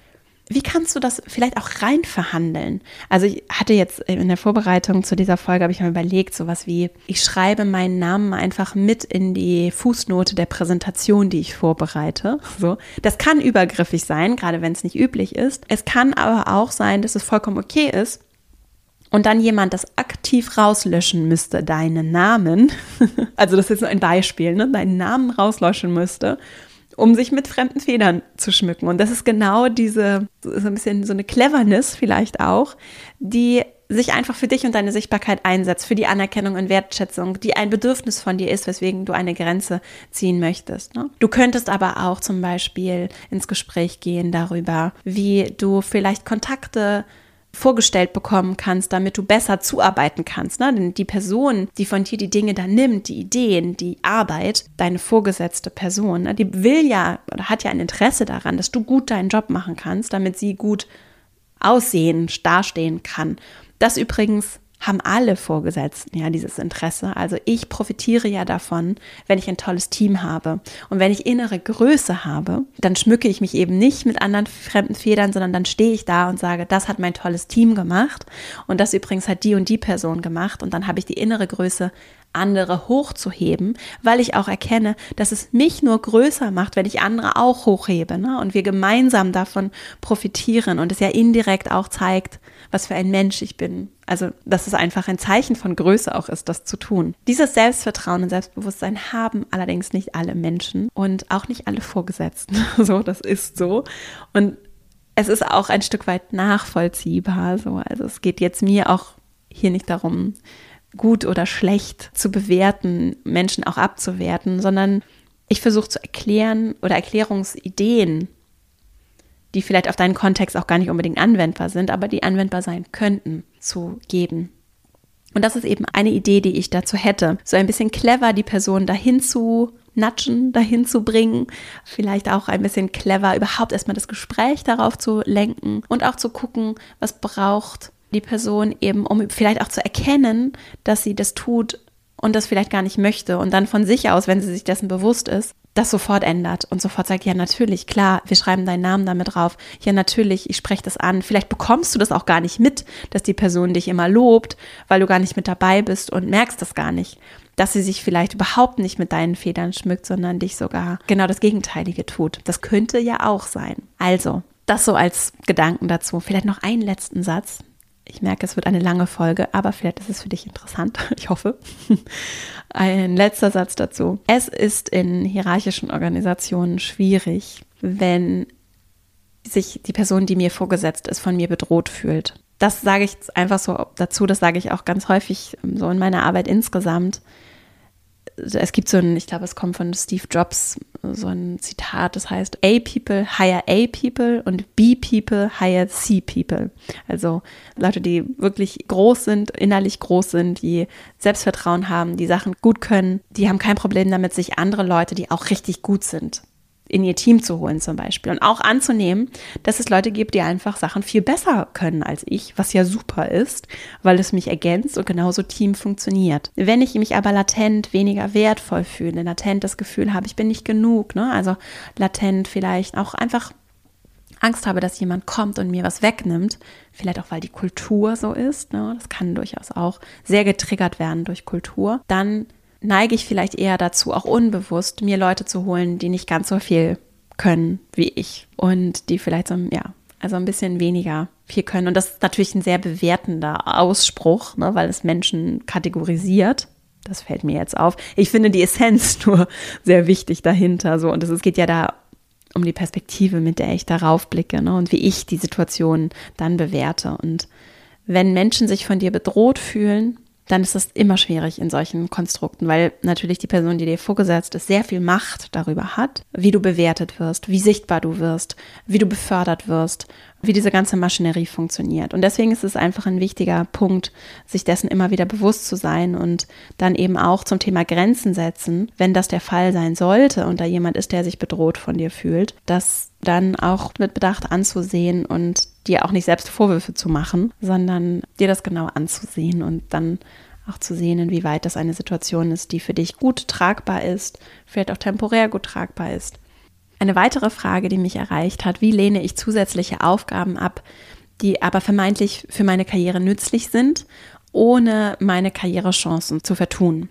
wie kannst du das vielleicht auch rein verhandeln? Also ich hatte jetzt in der Vorbereitung zu dieser Folge habe ich mir überlegt, sowas wie ich schreibe meinen Namen einfach mit in die Fußnote der Präsentation, die ich vorbereite. So, das kann übergriffig sein, gerade wenn es nicht üblich ist. Es kann aber auch sein, dass es vollkommen okay ist, und dann jemand das aktiv rauslöschen müsste, deinen Namen, also das ist nur ein Beispiel, ne, deinen Namen rauslöschen müsste um sich mit fremden Federn zu schmücken. Und das ist genau diese, so ein bisschen so eine Cleverness vielleicht auch, die sich einfach für dich und deine Sichtbarkeit einsetzt, für die Anerkennung und Wertschätzung, die ein Bedürfnis von dir ist, weswegen du eine Grenze ziehen möchtest. Ne? Du könntest aber auch zum Beispiel ins Gespräch gehen darüber, wie du vielleicht Kontakte vorgestellt bekommen kannst, damit du besser zuarbeiten kannst. Ne? Denn die Person, die von dir die Dinge da nimmt, die Ideen, die Arbeit, deine vorgesetzte Person, ne? die will ja oder hat ja ein Interesse daran, dass du gut deinen Job machen kannst, damit sie gut aussehen, dastehen kann. Das übrigens haben alle Vorgesetzten ja dieses Interesse. Also ich profitiere ja davon, wenn ich ein tolles Team habe. Und wenn ich innere Größe habe, dann schmücke ich mich eben nicht mit anderen fremden Federn, sondern dann stehe ich da und sage, das hat mein tolles Team gemacht und das übrigens hat die und die Person gemacht. Und dann habe ich die innere Größe, andere hochzuheben, weil ich auch erkenne, dass es mich nur größer macht, wenn ich andere auch hochhebe ne? und wir gemeinsam davon profitieren und es ja indirekt auch zeigt, was für ein Mensch ich bin. Also, dass es einfach ein Zeichen von Größe auch ist, das zu tun. Dieses Selbstvertrauen und Selbstbewusstsein haben allerdings nicht alle Menschen und auch nicht alle Vorgesetzten. So, das ist so. Und es ist auch ein Stück weit nachvollziehbar. So, also es geht jetzt mir auch hier nicht darum, gut oder schlecht zu bewerten, Menschen auch abzuwerten, sondern ich versuche zu erklären oder Erklärungsideen die vielleicht auf deinen Kontext auch gar nicht unbedingt anwendbar sind, aber die anwendbar sein könnten, zu geben. Und das ist eben eine Idee, die ich dazu hätte. So ein bisschen clever die Person dahin zu natschen, dahin zu bringen. Vielleicht auch ein bisschen clever, überhaupt erstmal das Gespräch darauf zu lenken und auch zu gucken, was braucht die Person eben, um vielleicht auch zu erkennen, dass sie das tut und das vielleicht gar nicht möchte und dann von sich aus, wenn sie sich dessen bewusst ist, das sofort ändert und sofort sagt, ja natürlich, klar, wir schreiben deinen Namen damit drauf. Ja natürlich, ich spreche das an. Vielleicht bekommst du das auch gar nicht mit, dass die Person dich immer lobt, weil du gar nicht mit dabei bist und merkst das gar nicht. Dass sie sich vielleicht überhaupt nicht mit deinen Federn schmückt, sondern dich sogar genau das Gegenteilige tut. Das könnte ja auch sein. Also, Das so als Gedanken dazu. Vielleicht noch einen letzten Satz. Ich merke, es wird eine lange Folge, aber vielleicht ist es für dich interessant. Ich hoffe. Ein letzter Satz dazu. Es ist in hierarchischen Organisationen schwierig, wenn sich die Person, die mir vorgesetzt ist, von mir bedroht fühlt. Das sage ich einfach so dazu, das sage ich auch ganz häufig so in meiner Arbeit insgesamt es gibt so ein, ich glaube, es kommt von Steve Jobs, so ein Zitat, das heißt, A people hire A people und B people hire C people. Also Leute, die wirklich groß sind, innerlich groß sind, die Selbstvertrauen haben, die Sachen gut können, die haben kein Problem damit, sich andere Leute, die auch richtig gut sind, in ihr Team zu holen zum Beispiel und auch anzunehmen, dass es Leute gibt, die einfach Sachen viel besser können als ich, was ja super ist, weil es mich ergänzt und genauso Team funktioniert. Wenn ich mich aber latent weniger wertvoll fühle, latent das Gefühl habe, ich bin nicht genug, ne? also latent vielleicht auch einfach Angst habe, dass jemand kommt und mir was wegnimmt, vielleicht auch weil die Kultur so ist, ne? das kann durchaus auch sehr getriggert werden durch Kultur, dann neige ich vielleicht eher dazu, auch unbewusst mir Leute zu holen, die nicht ganz so viel können wie ich und die vielleicht so, ja, also ein bisschen weniger viel können. Und das ist natürlich ein sehr bewertender Ausspruch, ne, weil es Menschen kategorisiert. Das fällt mir jetzt auf. Ich finde die Essenz nur sehr wichtig dahinter. So. Und es geht ja da um die Perspektive, mit der ich darauf blicke ne, und wie ich die Situation dann bewerte. Und wenn Menschen sich von dir bedroht fühlen, dann ist das immer schwierig in solchen Konstrukten, weil natürlich die Person, die dir vorgesetzt ist, sehr viel Macht darüber hat, wie du bewertet wirst, wie sichtbar du wirst, wie du befördert wirst, wie diese ganze Maschinerie funktioniert. Und deswegen ist es einfach ein wichtiger Punkt, sich dessen immer wieder bewusst zu sein und dann eben auch zum Thema Grenzen setzen, wenn das der Fall sein sollte und da jemand ist, der sich bedroht von dir fühlt, das dann auch mit Bedacht anzusehen und dir auch nicht selbst Vorwürfe zu machen, sondern dir das genau anzusehen und dann auch zu sehen, inwieweit das eine Situation ist, die für dich gut tragbar ist, vielleicht auch temporär gut tragbar ist. Eine weitere Frage, die mich erreicht hat, wie lehne ich zusätzliche Aufgaben ab, die aber vermeintlich für meine Karriere nützlich sind, ohne meine Karrierechancen zu vertun?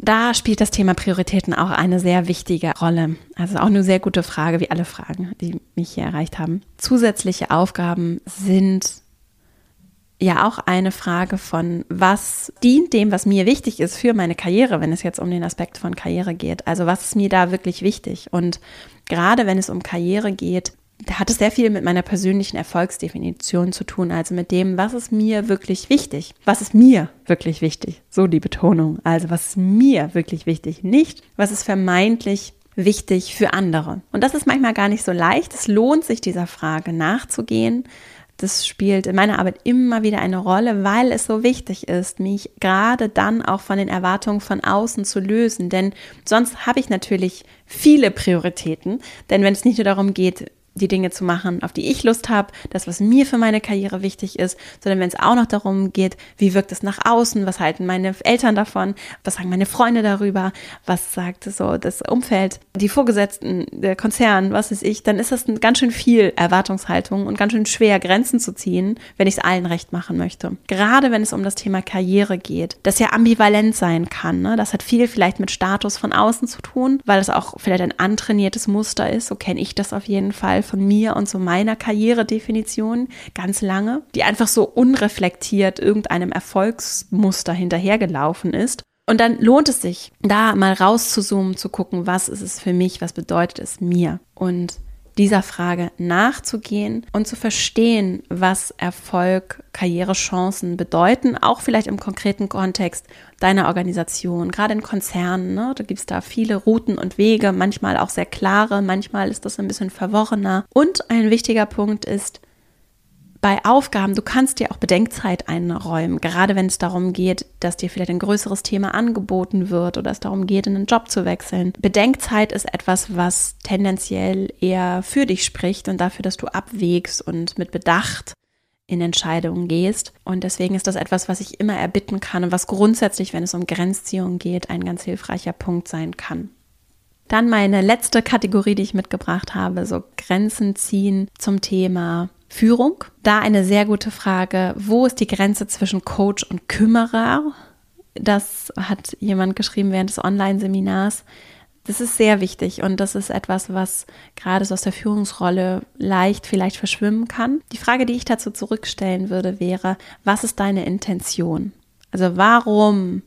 Da spielt das Thema Prioritäten auch eine sehr wichtige Rolle. Also auch eine sehr gute Frage, wie alle Fragen, die mich hier erreicht haben. Zusätzliche Aufgaben sind ja auch eine Frage von, was dient dem, was mir wichtig ist für meine Karriere, wenn es jetzt um den Aspekt von Karriere geht. Also was ist mir da wirklich wichtig? Und gerade wenn es um Karriere geht, hat es sehr viel mit meiner persönlichen Erfolgsdefinition zu tun, also mit dem, was ist mir wirklich wichtig? Was ist mir wirklich wichtig? So die Betonung. Also was ist mir wirklich wichtig? Nicht, was ist vermeintlich wichtig für andere. Und das ist manchmal gar nicht so leicht. Es lohnt sich dieser Frage nachzugehen. Das spielt in meiner Arbeit immer wieder eine Rolle, weil es so wichtig ist, mich gerade dann auch von den Erwartungen von außen zu lösen. Denn sonst habe ich natürlich viele Prioritäten. Denn wenn es nicht nur darum geht, die Dinge zu machen, auf die ich Lust habe, das, was mir für meine Karriere wichtig ist, sondern wenn es auch noch darum geht, wie wirkt es nach außen, was halten meine Eltern davon, was sagen meine Freunde darüber, was sagt so das Umfeld, die Vorgesetzten, der Konzern, was ist ich, dann ist das ganz schön viel Erwartungshaltung und ganz schön schwer, Grenzen zu ziehen, wenn ich es allen recht machen möchte. Gerade wenn es um das Thema Karriere geht, das ja ambivalent sein kann. Ne? Das hat viel vielleicht mit Status von außen zu tun, weil es auch vielleicht ein antrainiertes Muster ist, so kenne ich das auf jeden Fall von mir und so meiner Karrieredefinition ganz lange, die einfach so unreflektiert irgendeinem Erfolgsmuster hinterhergelaufen ist. Und dann lohnt es sich, da mal rauszuzoomen, zu gucken, was ist es für mich, was bedeutet es mir. Und dieser Frage nachzugehen und zu verstehen, was Erfolg, Karrierechancen bedeuten, auch vielleicht im konkreten Kontext deiner Organisation, gerade in Konzernen. Ne? Da gibt es da viele Routen und Wege, manchmal auch sehr klare, manchmal ist das ein bisschen verworrener. Und ein wichtiger Punkt ist, bei Aufgaben, du kannst dir auch Bedenkzeit einräumen, gerade wenn es darum geht, dass dir vielleicht ein größeres Thema angeboten wird oder es darum geht, in einen Job zu wechseln. Bedenkzeit ist etwas, was tendenziell eher für dich spricht und dafür, dass du abwägst und mit Bedacht in Entscheidungen gehst. Und deswegen ist das etwas, was ich immer erbitten kann und was grundsätzlich, wenn es um Grenzziehung geht, ein ganz hilfreicher Punkt sein kann. Dann meine letzte Kategorie, die ich mitgebracht habe, so Grenzen ziehen zum Thema Führung. Da eine sehr gute Frage. Wo ist die Grenze zwischen Coach und Kümmerer? Das hat jemand geschrieben während des Online-Seminars. Das ist sehr wichtig und das ist etwas, was gerade so aus der Führungsrolle leicht vielleicht verschwimmen kann. Die Frage, die ich dazu zurückstellen würde, wäre, was ist deine Intention? Also warum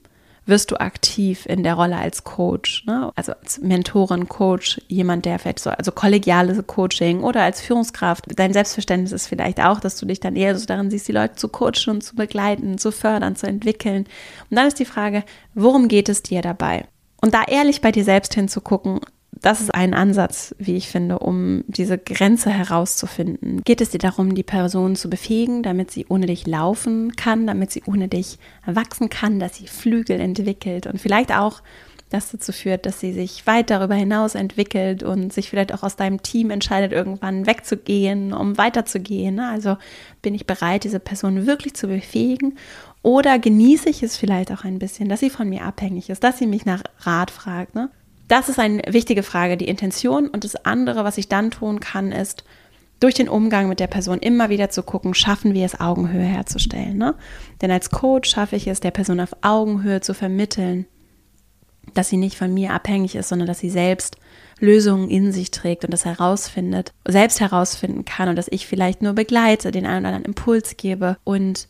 wirst du aktiv in der Rolle als Coach, ne? also als Mentorin, Coach, jemand, der vielleicht so, also kollegiales Coaching oder als Führungskraft. Dein Selbstverständnis ist vielleicht auch, dass du dich dann eher so darin siehst, die Leute zu coachen und zu begleiten, zu fördern, zu entwickeln. Und dann ist die Frage, worum geht es dir dabei? Und da ehrlich bei dir selbst hinzugucken, das ist ein Ansatz, wie ich finde, um diese Grenze herauszufinden. Geht es dir darum, die Person zu befähigen, damit sie ohne dich laufen kann, damit sie ohne dich wachsen kann, dass sie Flügel entwickelt und vielleicht auch das dazu führt, dass sie sich weit darüber hinaus entwickelt und sich vielleicht auch aus deinem Team entscheidet, irgendwann wegzugehen, um weiterzugehen. Also bin ich bereit, diese Person wirklich zu befähigen oder genieße ich es vielleicht auch ein bisschen, dass sie von mir abhängig ist, dass sie mich nach Rat fragt. Ne? Das ist eine wichtige Frage, die Intention. Und das andere, was ich dann tun kann, ist, durch den Umgang mit der Person immer wieder zu gucken, schaffen wir es, Augenhöhe herzustellen. Ne? Denn als Coach schaffe ich es, der Person auf Augenhöhe zu vermitteln, dass sie nicht von mir abhängig ist, sondern dass sie selbst Lösungen in sich trägt und das herausfindet, selbst herausfinden kann und dass ich vielleicht nur begleite, den einen oder anderen Impuls gebe und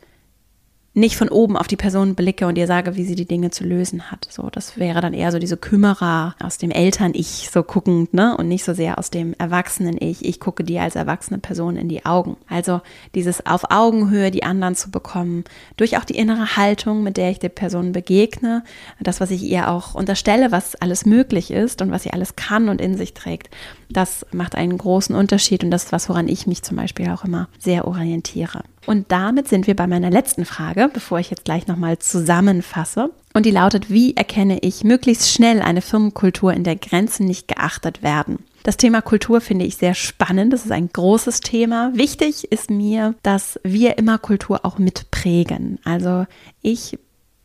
nicht von oben auf die Person blicke und ihr sage, wie sie die Dinge zu lösen hat. So, das wäre dann eher so diese Kümmerer aus dem Eltern-Ich so guckend, ne? Und nicht so sehr aus dem Erwachsenen-Ich. Ich gucke dir als erwachsene Person in die Augen. Also dieses auf Augenhöhe die anderen zu bekommen, durch auch die innere Haltung, mit der ich der Person begegne, das, was ich ihr auch unterstelle, was alles möglich ist und was sie alles kann und in sich trägt. Das macht einen großen Unterschied und das ist was, woran ich mich zum Beispiel auch immer sehr orientiere. Und damit sind wir bei meiner letzten Frage, bevor ich jetzt gleich nochmal zusammenfasse. Und die lautet, wie erkenne ich möglichst schnell eine Firmenkultur, in der Grenzen nicht geachtet werden? Das Thema Kultur finde ich sehr spannend. Das ist ein großes Thema. Wichtig ist mir, dass wir immer Kultur auch mitprägen. Also ich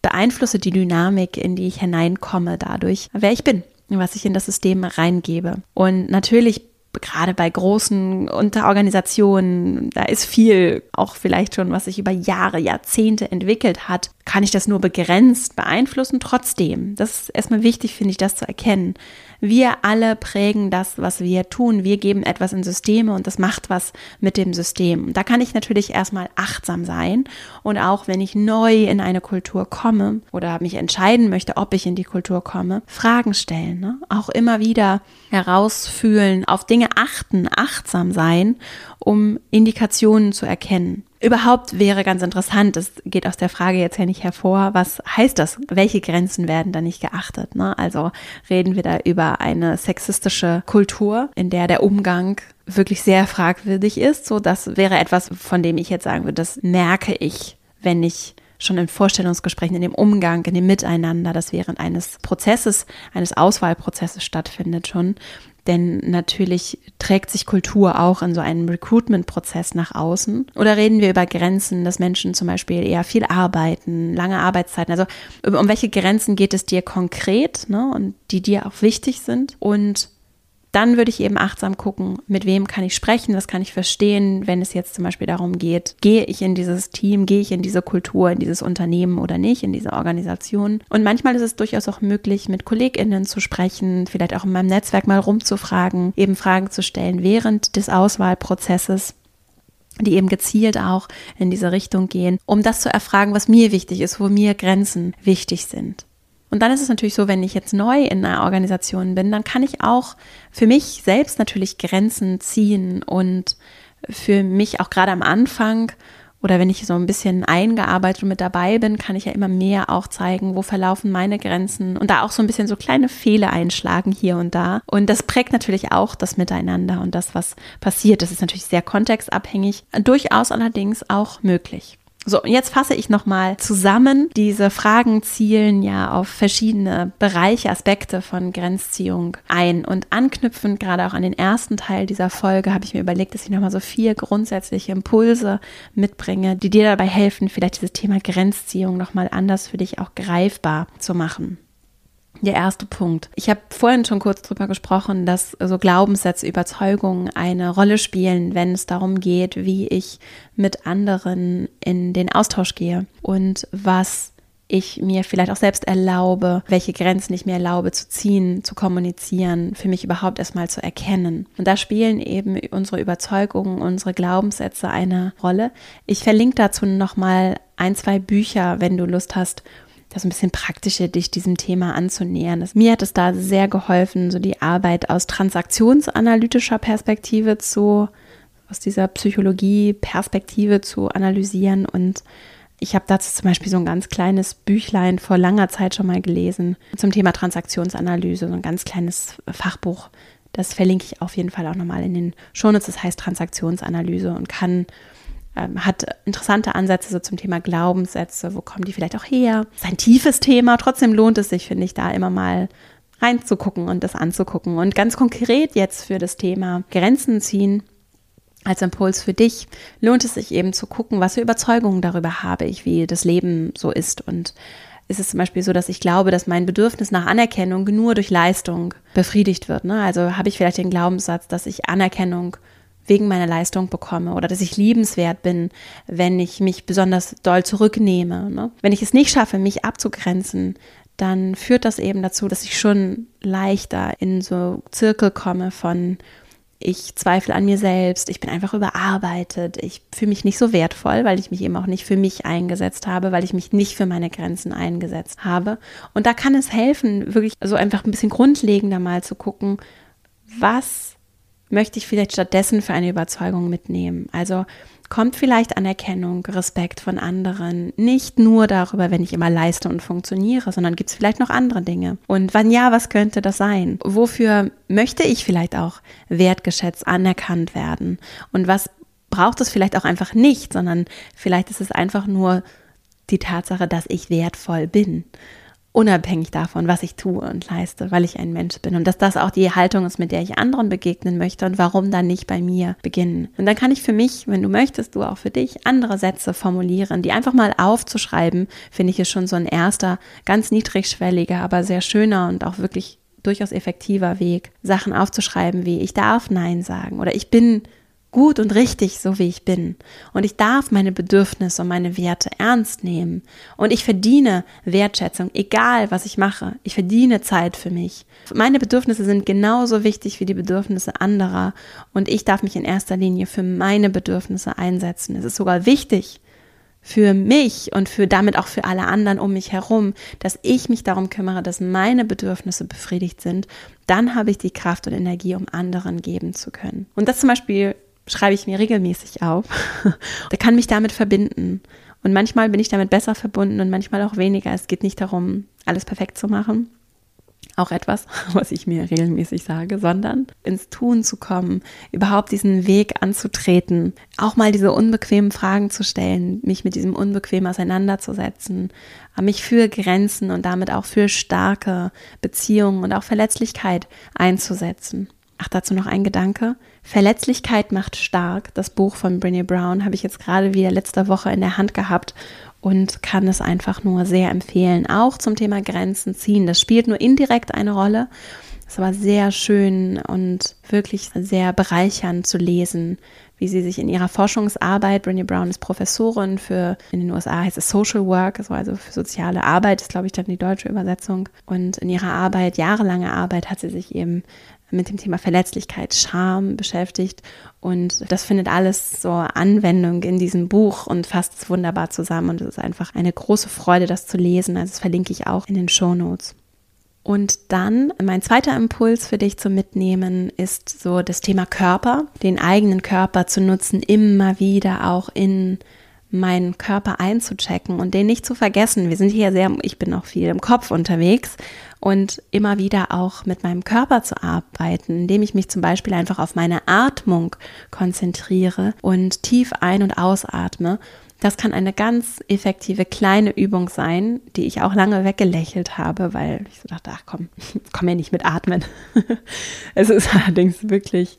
beeinflusse die Dynamik, in die ich hineinkomme, dadurch, wer ich bin was ich in das System reingebe. Und natürlich gerade bei großen Unterorganisationen, da ist viel, auch vielleicht schon, was sich über Jahre, Jahrzehnte entwickelt hat, kann ich das nur begrenzt beeinflussen. Trotzdem, das ist erstmal wichtig, finde ich, das zu erkennen. Wir alle prägen das, was wir tun. Wir geben etwas in Systeme und das macht was mit dem System. Da kann ich natürlich erstmal achtsam sein und auch wenn ich neu in eine Kultur komme oder mich entscheiden möchte, ob ich in die Kultur komme, Fragen stellen. Ne? Auch immer wieder herausfühlen, auf Dinge achten, achtsam sein, um Indikationen zu erkennen. Überhaupt wäre ganz interessant, das geht aus der Frage jetzt ja nicht hervor, was heißt das? Welche Grenzen werden da nicht geachtet? Ne? Also reden wir da über eine sexistische Kultur, in der der Umgang wirklich sehr fragwürdig ist. So, das wäre etwas, von dem ich jetzt sagen würde, das merke ich, wenn ich schon in Vorstellungsgesprächen, in dem Umgang, in dem Miteinander, das während eines Prozesses, eines Auswahlprozesses stattfindet schon, denn natürlich trägt sich Kultur auch in so einem Recruitment-Prozess nach außen. Oder reden wir über Grenzen, dass Menschen zum Beispiel eher viel arbeiten, lange Arbeitszeiten. Also um welche Grenzen geht es dir konkret ne, und die dir auch wichtig sind? Und dann würde ich eben achtsam gucken, mit wem kann ich sprechen, was kann ich verstehen, wenn es jetzt zum Beispiel darum geht, gehe ich in dieses Team, gehe ich in diese Kultur, in dieses Unternehmen oder nicht, in diese Organisation. Und manchmal ist es durchaus auch möglich, mit KollegInnen zu sprechen, vielleicht auch in meinem Netzwerk mal rumzufragen, eben Fragen zu stellen während des Auswahlprozesses die eben gezielt auch in diese Richtung gehen, um das zu erfragen, was mir wichtig ist, wo mir Grenzen wichtig sind. Und dann ist es natürlich so, wenn ich jetzt neu in einer Organisation bin, dann kann ich auch für mich selbst natürlich Grenzen ziehen und für mich auch gerade am Anfang oder wenn ich so ein bisschen eingearbeitet und mit dabei bin, kann ich ja immer mehr auch zeigen, wo verlaufen meine Grenzen und da auch so ein bisschen so kleine Fehler einschlagen hier und da. Und das prägt natürlich auch das Miteinander und das, was passiert. Das ist natürlich sehr kontextabhängig, durchaus allerdings auch möglich. So, jetzt fasse ich nochmal zusammen. Diese Fragen zielen ja auf verschiedene Bereiche, Aspekte von Grenzziehung ein. Und anknüpfend gerade auch an den ersten Teil dieser Folge habe ich mir überlegt, dass ich nochmal so vier grundsätzliche Impulse mitbringe, die dir dabei helfen, vielleicht dieses Thema Grenzziehung nochmal anders für dich auch greifbar zu machen. Der erste Punkt. Ich habe vorhin schon kurz drüber gesprochen, dass so Glaubenssätze, Überzeugungen eine Rolle spielen, wenn es darum geht, wie ich mit anderen in den Austausch gehe und was ich mir vielleicht auch selbst erlaube, welche Grenzen ich mir erlaube zu ziehen, zu kommunizieren, für mich überhaupt erstmal zu erkennen. Und da spielen eben unsere Überzeugungen, unsere Glaubenssätze eine Rolle. Ich verlinke dazu nochmal ein, zwei Bücher, wenn du Lust hast, das ein bisschen praktischer dich diesem Thema anzunähern. Mir hat es da sehr geholfen, so die Arbeit aus transaktionsanalytischer Perspektive zu, aus dieser Psychologie-Perspektive zu analysieren und ich habe dazu zum Beispiel so ein ganz kleines Büchlein vor langer Zeit schon mal gelesen zum Thema Transaktionsanalyse, so ein ganz kleines Fachbuch. Das verlinke ich auf jeden Fall auch nochmal in den Shownotes. Das heißt Transaktionsanalyse und kann ähm, hat interessante Ansätze so zum Thema Glaubenssätze. Wo kommen die vielleicht auch her? Das ist ein tiefes Thema. Trotzdem lohnt es sich, finde ich, da immer mal reinzugucken und das anzugucken. Und ganz konkret jetzt für das Thema Grenzen ziehen als Impuls für dich, lohnt es sich eben zu gucken, was für Überzeugungen darüber habe ich, wie das Leben so ist. Und ist es zum Beispiel so, dass ich glaube, dass mein Bedürfnis nach Anerkennung nur durch Leistung befriedigt wird. Ne? Also habe ich vielleicht den Glaubenssatz, dass ich Anerkennung wegen meiner Leistung bekomme oder dass ich liebenswert bin, wenn ich mich besonders doll zurücknehme. Ne? Wenn ich es nicht schaffe, mich abzugrenzen, dann führt das eben dazu, dass ich schon leichter in so Zirkel komme von ich zweifle an mir selbst, ich bin einfach überarbeitet, ich fühle mich nicht so wertvoll, weil ich mich eben auch nicht für mich eingesetzt habe, weil ich mich nicht für meine Grenzen eingesetzt habe. Und da kann es helfen, wirklich so einfach ein bisschen grundlegender mal zu gucken, was möchte ich vielleicht stattdessen für eine Überzeugung mitnehmen. Also kommt vielleicht Anerkennung, Respekt von anderen. Nicht nur darüber, wenn ich immer leiste und funktioniere, sondern gibt es vielleicht noch andere Dinge. Und wann ja, was könnte das sein? Wofür möchte ich vielleicht auch wertgeschätzt, anerkannt werden? Und was braucht es vielleicht auch einfach nicht, sondern vielleicht ist es einfach nur die Tatsache, dass ich wertvoll bin unabhängig davon, was ich tue und leiste, weil ich ein Mensch bin. Und dass das auch die Haltung ist, mit der ich anderen begegnen möchte und warum dann nicht bei mir beginnen. Und dann kann ich für mich, wenn du möchtest, du auch für dich andere Sätze formulieren, die einfach mal aufzuschreiben, finde ich ist schon so ein erster, ganz niedrigschwelliger, aber sehr schöner und auch wirklich durchaus effektiver Weg, Sachen aufzuschreiben wie ich darf Nein sagen oder ich bin gut und richtig, so wie ich bin. Und ich darf meine Bedürfnisse und meine Werte ernst nehmen. Und ich verdiene Wertschätzung, egal was ich mache. Ich verdiene Zeit für mich. Meine Bedürfnisse sind genauso wichtig wie die Bedürfnisse anderer. Und ich darf mich in erster Linie für meine Bedürfnisse einsetzen. Es ist sogar wichtig, für mich und für damit auch für alle anderen um mich herum, dass ich mich darum kümmere, dass meine Bedürfnisse befriedigt sind, dann habe ich die Kraft und Energie, um anderen geben zu können. Und das zum Beispiel schreibe ich mir regelmäßig auf. Der kann mich damit verbinden. Und manchmal bin ich damit besser verbunden und manchmal auch weniger. Es geht nicht darum, alles perfekt zu machen. Auch etwas, was ich mir regelmäßig sage, sondern ins Tun zu kommen, überhaupt diesen Weg anzutreten, auch mal diese unbequemen Fragen zu stellen, mich mit diesem Unbequem auseinanderzusetzen, mich für Grenzen und damit auch für starke Beziehungen und auch Verletzlichkeit einzusetzen. Ach, dazu noch ein Gedanke. Verletzlichkeit macht stark. Das Buch von Brené Brown habe ich jetzt gerade wieder letzte Woche in der Hand gehabt und kann es einfach nur sehr empfehlen. Auch zum Thema Grenzen ziehen. Das spielt nur indirekt eine Rolle. Es war sehr schön und wirklich sehr bereichernd zu lesen, wie sie sich in ihrer Forschungsarbeit, Brené Brown ist Professorin für, in den USA heißt es Social Work, also für soziale Arbeit, ist glaube ich dann die deutsche Übersetzung. Und in ihrer Arbeit, jahrelange Arbeit, hat sie sich eben mit dem Thema Verletzlichkeit, Scham beschäftigt. Und das findet alles so Anwendung in diesem Buch und fasst es wunderbar zusammen. Und es ist einfach eine große Freude, das zu lesen. Also das verlinke ich auch in den Show Notes. Und dann mein zweiter Impuls für dich zum Mitnehmen ist so das Thema Körper, den eigenen Körper zu nutzen, immer wieder auch in meinen Körper einzuchecken und den nicht zu vergessen. Wir sind hier sehr, ich bin auch viel im Kopf unterwegs und immer wieder auch mit meinem Körper zu arbeiten, indem ich mich zum Beispiel einfach auf meine Atmung konzentriere und tief ein- und ausatme. Das kann eine ganz effektive kleine Übung sein, die ich auch lange weggelächelt habe, weil ich so dachte, ach komm, komm ja nicht mit Atmen. es ist allerdings wirklich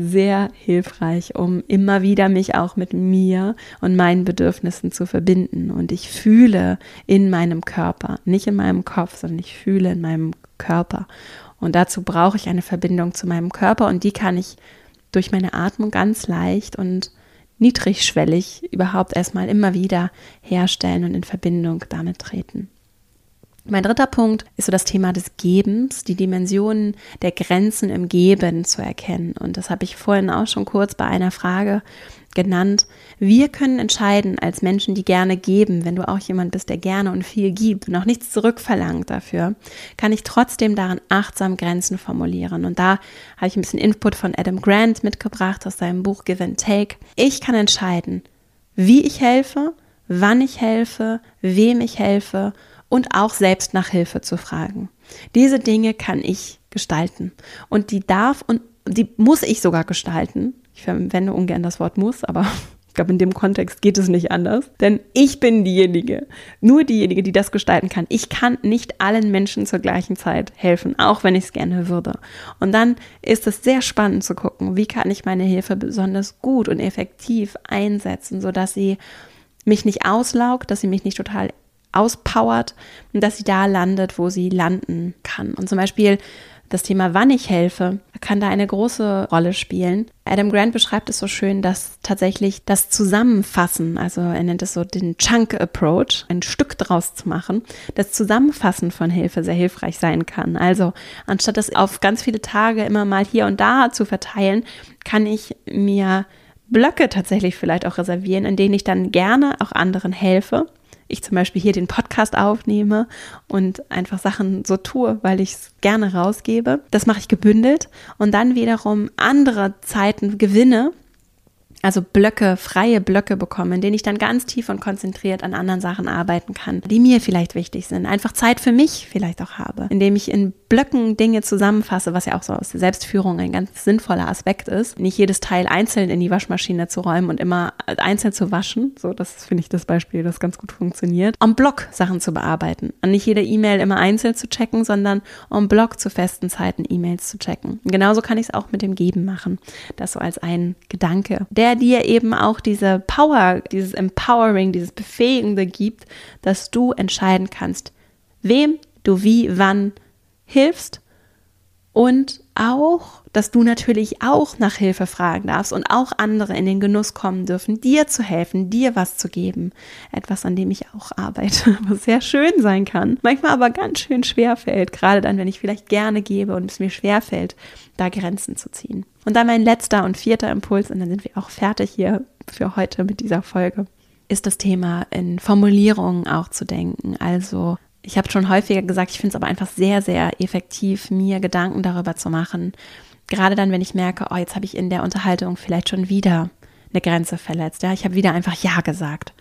sehr hilfreich, um immer wieder mich auch mit mir und meinen Bedürfnissen zu verbinden. Und ich fühle in meinem Körper, nicht in meinem Kopf, sondern ich fühle in meinem Körper. Und dazu brauche ich eine Verbindung zu meinem Körper und die kann ich durch meine Atmung ganz leicht und niedrigschwellig überhaupt erstmal immer wieder herstellen und in Verbindung damit treten. Mein dritter Punkt ist so das Thema des Gebens, die Dimensionen der Grenzen im Geben zu erkennen. Und das habe ich vorhin auch schon kurz bei einer Frage genannt. Wir können entscheiden als Menschen, die gerne geben, wenn du auch jemand bist, der gerne und viel gibt und auch nichts zurückverlangt dafür, kann ich trotzdem daran achtsam Grenzen formulieren. Und da habe ich ein bisschen Input von Adam Grant mitgebracht aus seinem Buch Give and Take. Ich kann entscheiden, wie ich helfe, wann ich helfe, wem ich helfe und auch selbst nach Hilfe zu fragen. Diese Dinge kann ich gestalten und die darf und die muss ich sogar gestalten. Ich verwende ungern das Wort muss, aber ich glaube, in dem Kontext geht es nicht anders. Denn ich bin diejenige, nur diejenige, die das gestalten kann. Ich kann nicht allen Menschen zur gleichen Zeit helfen, auch wenn ich es gerne würde. Und dann ist es sehr spannend zu gucken, wie kann ich meine Hilfe besonders gut und effektiv einsetzen, sodass sie mich nicht auslaugt, dass sie mich nicht total auspowert und dass sie da landet, wo sie landen kann. Und zum Beispiel das Thema, wann ich helfe, kann da eine große Rolle spielen. Adam Grant beschreibt es so schön, dass tatsächlich das Zusammenfassen, also er nennt es so den Chunk Approach, ein Stück draus zu machen, das Zusammenfassen von Hilfe sehr hilfreich sein kann. Also anstatt das auf ganz viele Tage immer mal hier und da zu verteilen, kann ich mir Blöcke tatsächlich vielleicht auch reservieren, in denen ich dann gerne auch anderen helfe ich zum Beispiel hier den Podcast aufnehme und einfach Sachen so tue, weil ich es gerne rausgebe. Das mache ich gebündelt und dann wiederum andere Zeiten gewinne, also Blöcke, freie Blöcke bekommen, in denen ich dann ganz tief und konzentriert an anderen Sachen arbeiten kann, die mir vielleicht wichtig sind. Einfach Zeit für mich vielleicht auch habe, indem ich in Blöcken Dinge zusammenfasse, was ja auch so aus der Selbstführung ein ganz sinnvoller Aspekt ist. Nicht jedes Teil einzeln in die Waschmaschine zu räumen und immer einzeln zu waschen. So, das finde ich das Beispiel, das ganz gut funktioniert. Am Block Sachen zu bearbeiten. Und nicht jede E-Mail immer einzeln zu checken, sondern am Block zu festen Zeiten E-Mails zu checken. Genauso kann ich es auch mit dem Geben machen. Das so als ein Gedanke, der dir eben auch diese Power, dieses Empowering, dieses Befähigende gibt, dass du entscheiden kannst, wem du wie, wann hilfst und auch, dass du natürlich auch nach Hilfe fragen darfst und auch andere in den Genuss kommen dürfen, dir zu helfen, dir was zu geben. Etwas, an dem ich auch arbeite, was sehr schön sein kann, manchmal aber ganz schön schwer fällt, gerade dann, wenn ich vielleicht gerne gebe und es mir schwer fällt, da Grenzen zu ziehen. Und dann mein letzter und vierter Impuls, und dann sind wir auch fertig hier für heute mit dieser Folge, ist das Thema in Formulierungen auch zu denken. Also ich habe schon häufiger gesagt, ich finde es aber einfach sehr, sehr effektiv, mir Gedanken darüber zu machen. Gerade dann, wenn ich merke, oh, jetzt habe ich in der Unterhaltung vielleicht schon wieder eine Grenze verletzt. Ja, ich habe wieder einfach Ja gesagt.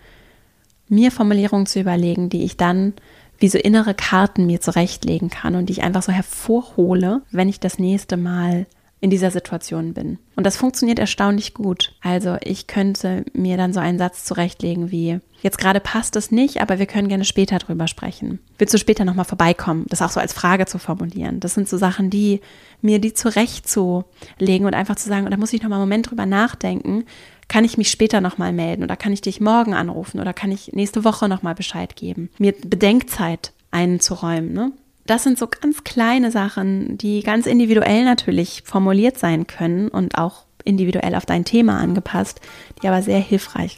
Mir Formulierungen zu überlegen, die ich dann wie so innere Karten mir zurechtlegen kann und die ich einfach so hervorhole, wenn ich das nächste Mal in dieser Situation bin. Und das funktioniert erstaunlich gut. Also ich könnte mir dann so einen Satz zurechtlegen wie, jetzt gerade passt es nicht, aber wir können gerne später drüber sprechen. Willst du später nochmal vorbeikommen? Das auch so als Frage zu formulieren. Das sind so Sachen, die mir die zurechtzulegen und einfach zu sagen, da muss ich nochmal einen Moment drüber nachdenken. Kann ich mich später nochmal melden oder kann ich dich morgen anrufen oder kann ich nächste Woche nochmal Bescheid geben? Mir Bedenkzeit einzuräumen, ne? Das sind so ganz kleine Sachen, die ganz individuell natürlich formuliert sein können und auch individuell auf dein Thema angepasst, die aber sehr hilfreich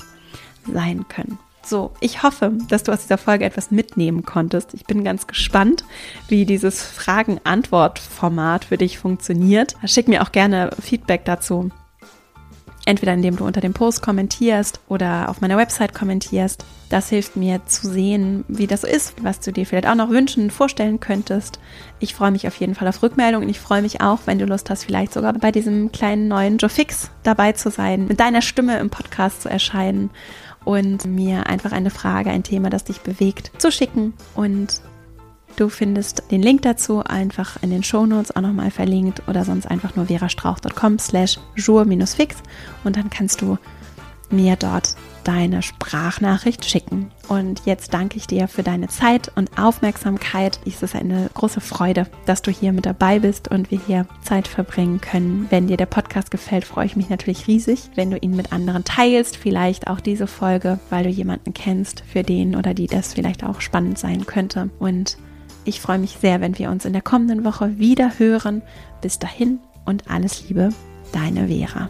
sein können. So, ich hoffe, dass du aus dieser Folge etwas mitnehmen konntest. Ich bin ganz gespannt, wie dieses Fragen-Antwort-Format für dich funktioniert. Schick mir auch gerne Feedback dazu Entweder indem du unter dem Post kommentierst oder auf meiner Website kommentierst. Das hilft mir zu sehen, wie das ist, was du dir vielleicht auch noch wünschen, vorstellen könntest. Ich freue mich auf jeden Fall auf Rückmeldung und ich freue mich auch, wenn du Lust hast, vielleicht sogar bei diesem kleinen neuen Joe Fix dabei zu sein, mit deiner Stimme im Podcast zu erscheinen und mir einfach eine Frage, ein Thema, das dich bewegt, zu schicken. Und Du findest den Link dazu einfach in den Shownotes auch nochmal verlinkt oder sonst einfach nur verastrauch.com slash jour-fix und dann kannst du mir dort deine Sprachnachricht schicken. Und jetzt danke ich dir für deine Zeit und Aufmerksamkeit. Es ist eine große Freude, dass du hier mit dabei bist und wir hier Zeit verbringen können. Wenn dir der Podcast gefällt, freue ich mich natürlich riesig, wenn du ihn mit anderen teilst. Vielleicht auch diese Folge, weil du jemanden kennst, für den oder die das vielleicht auch spannend sein könnte. Und ich freue mich sehr, wenn wir uns in der kommenden Woche wieder hören. Bis dahin und alles Liebe, deine Vera.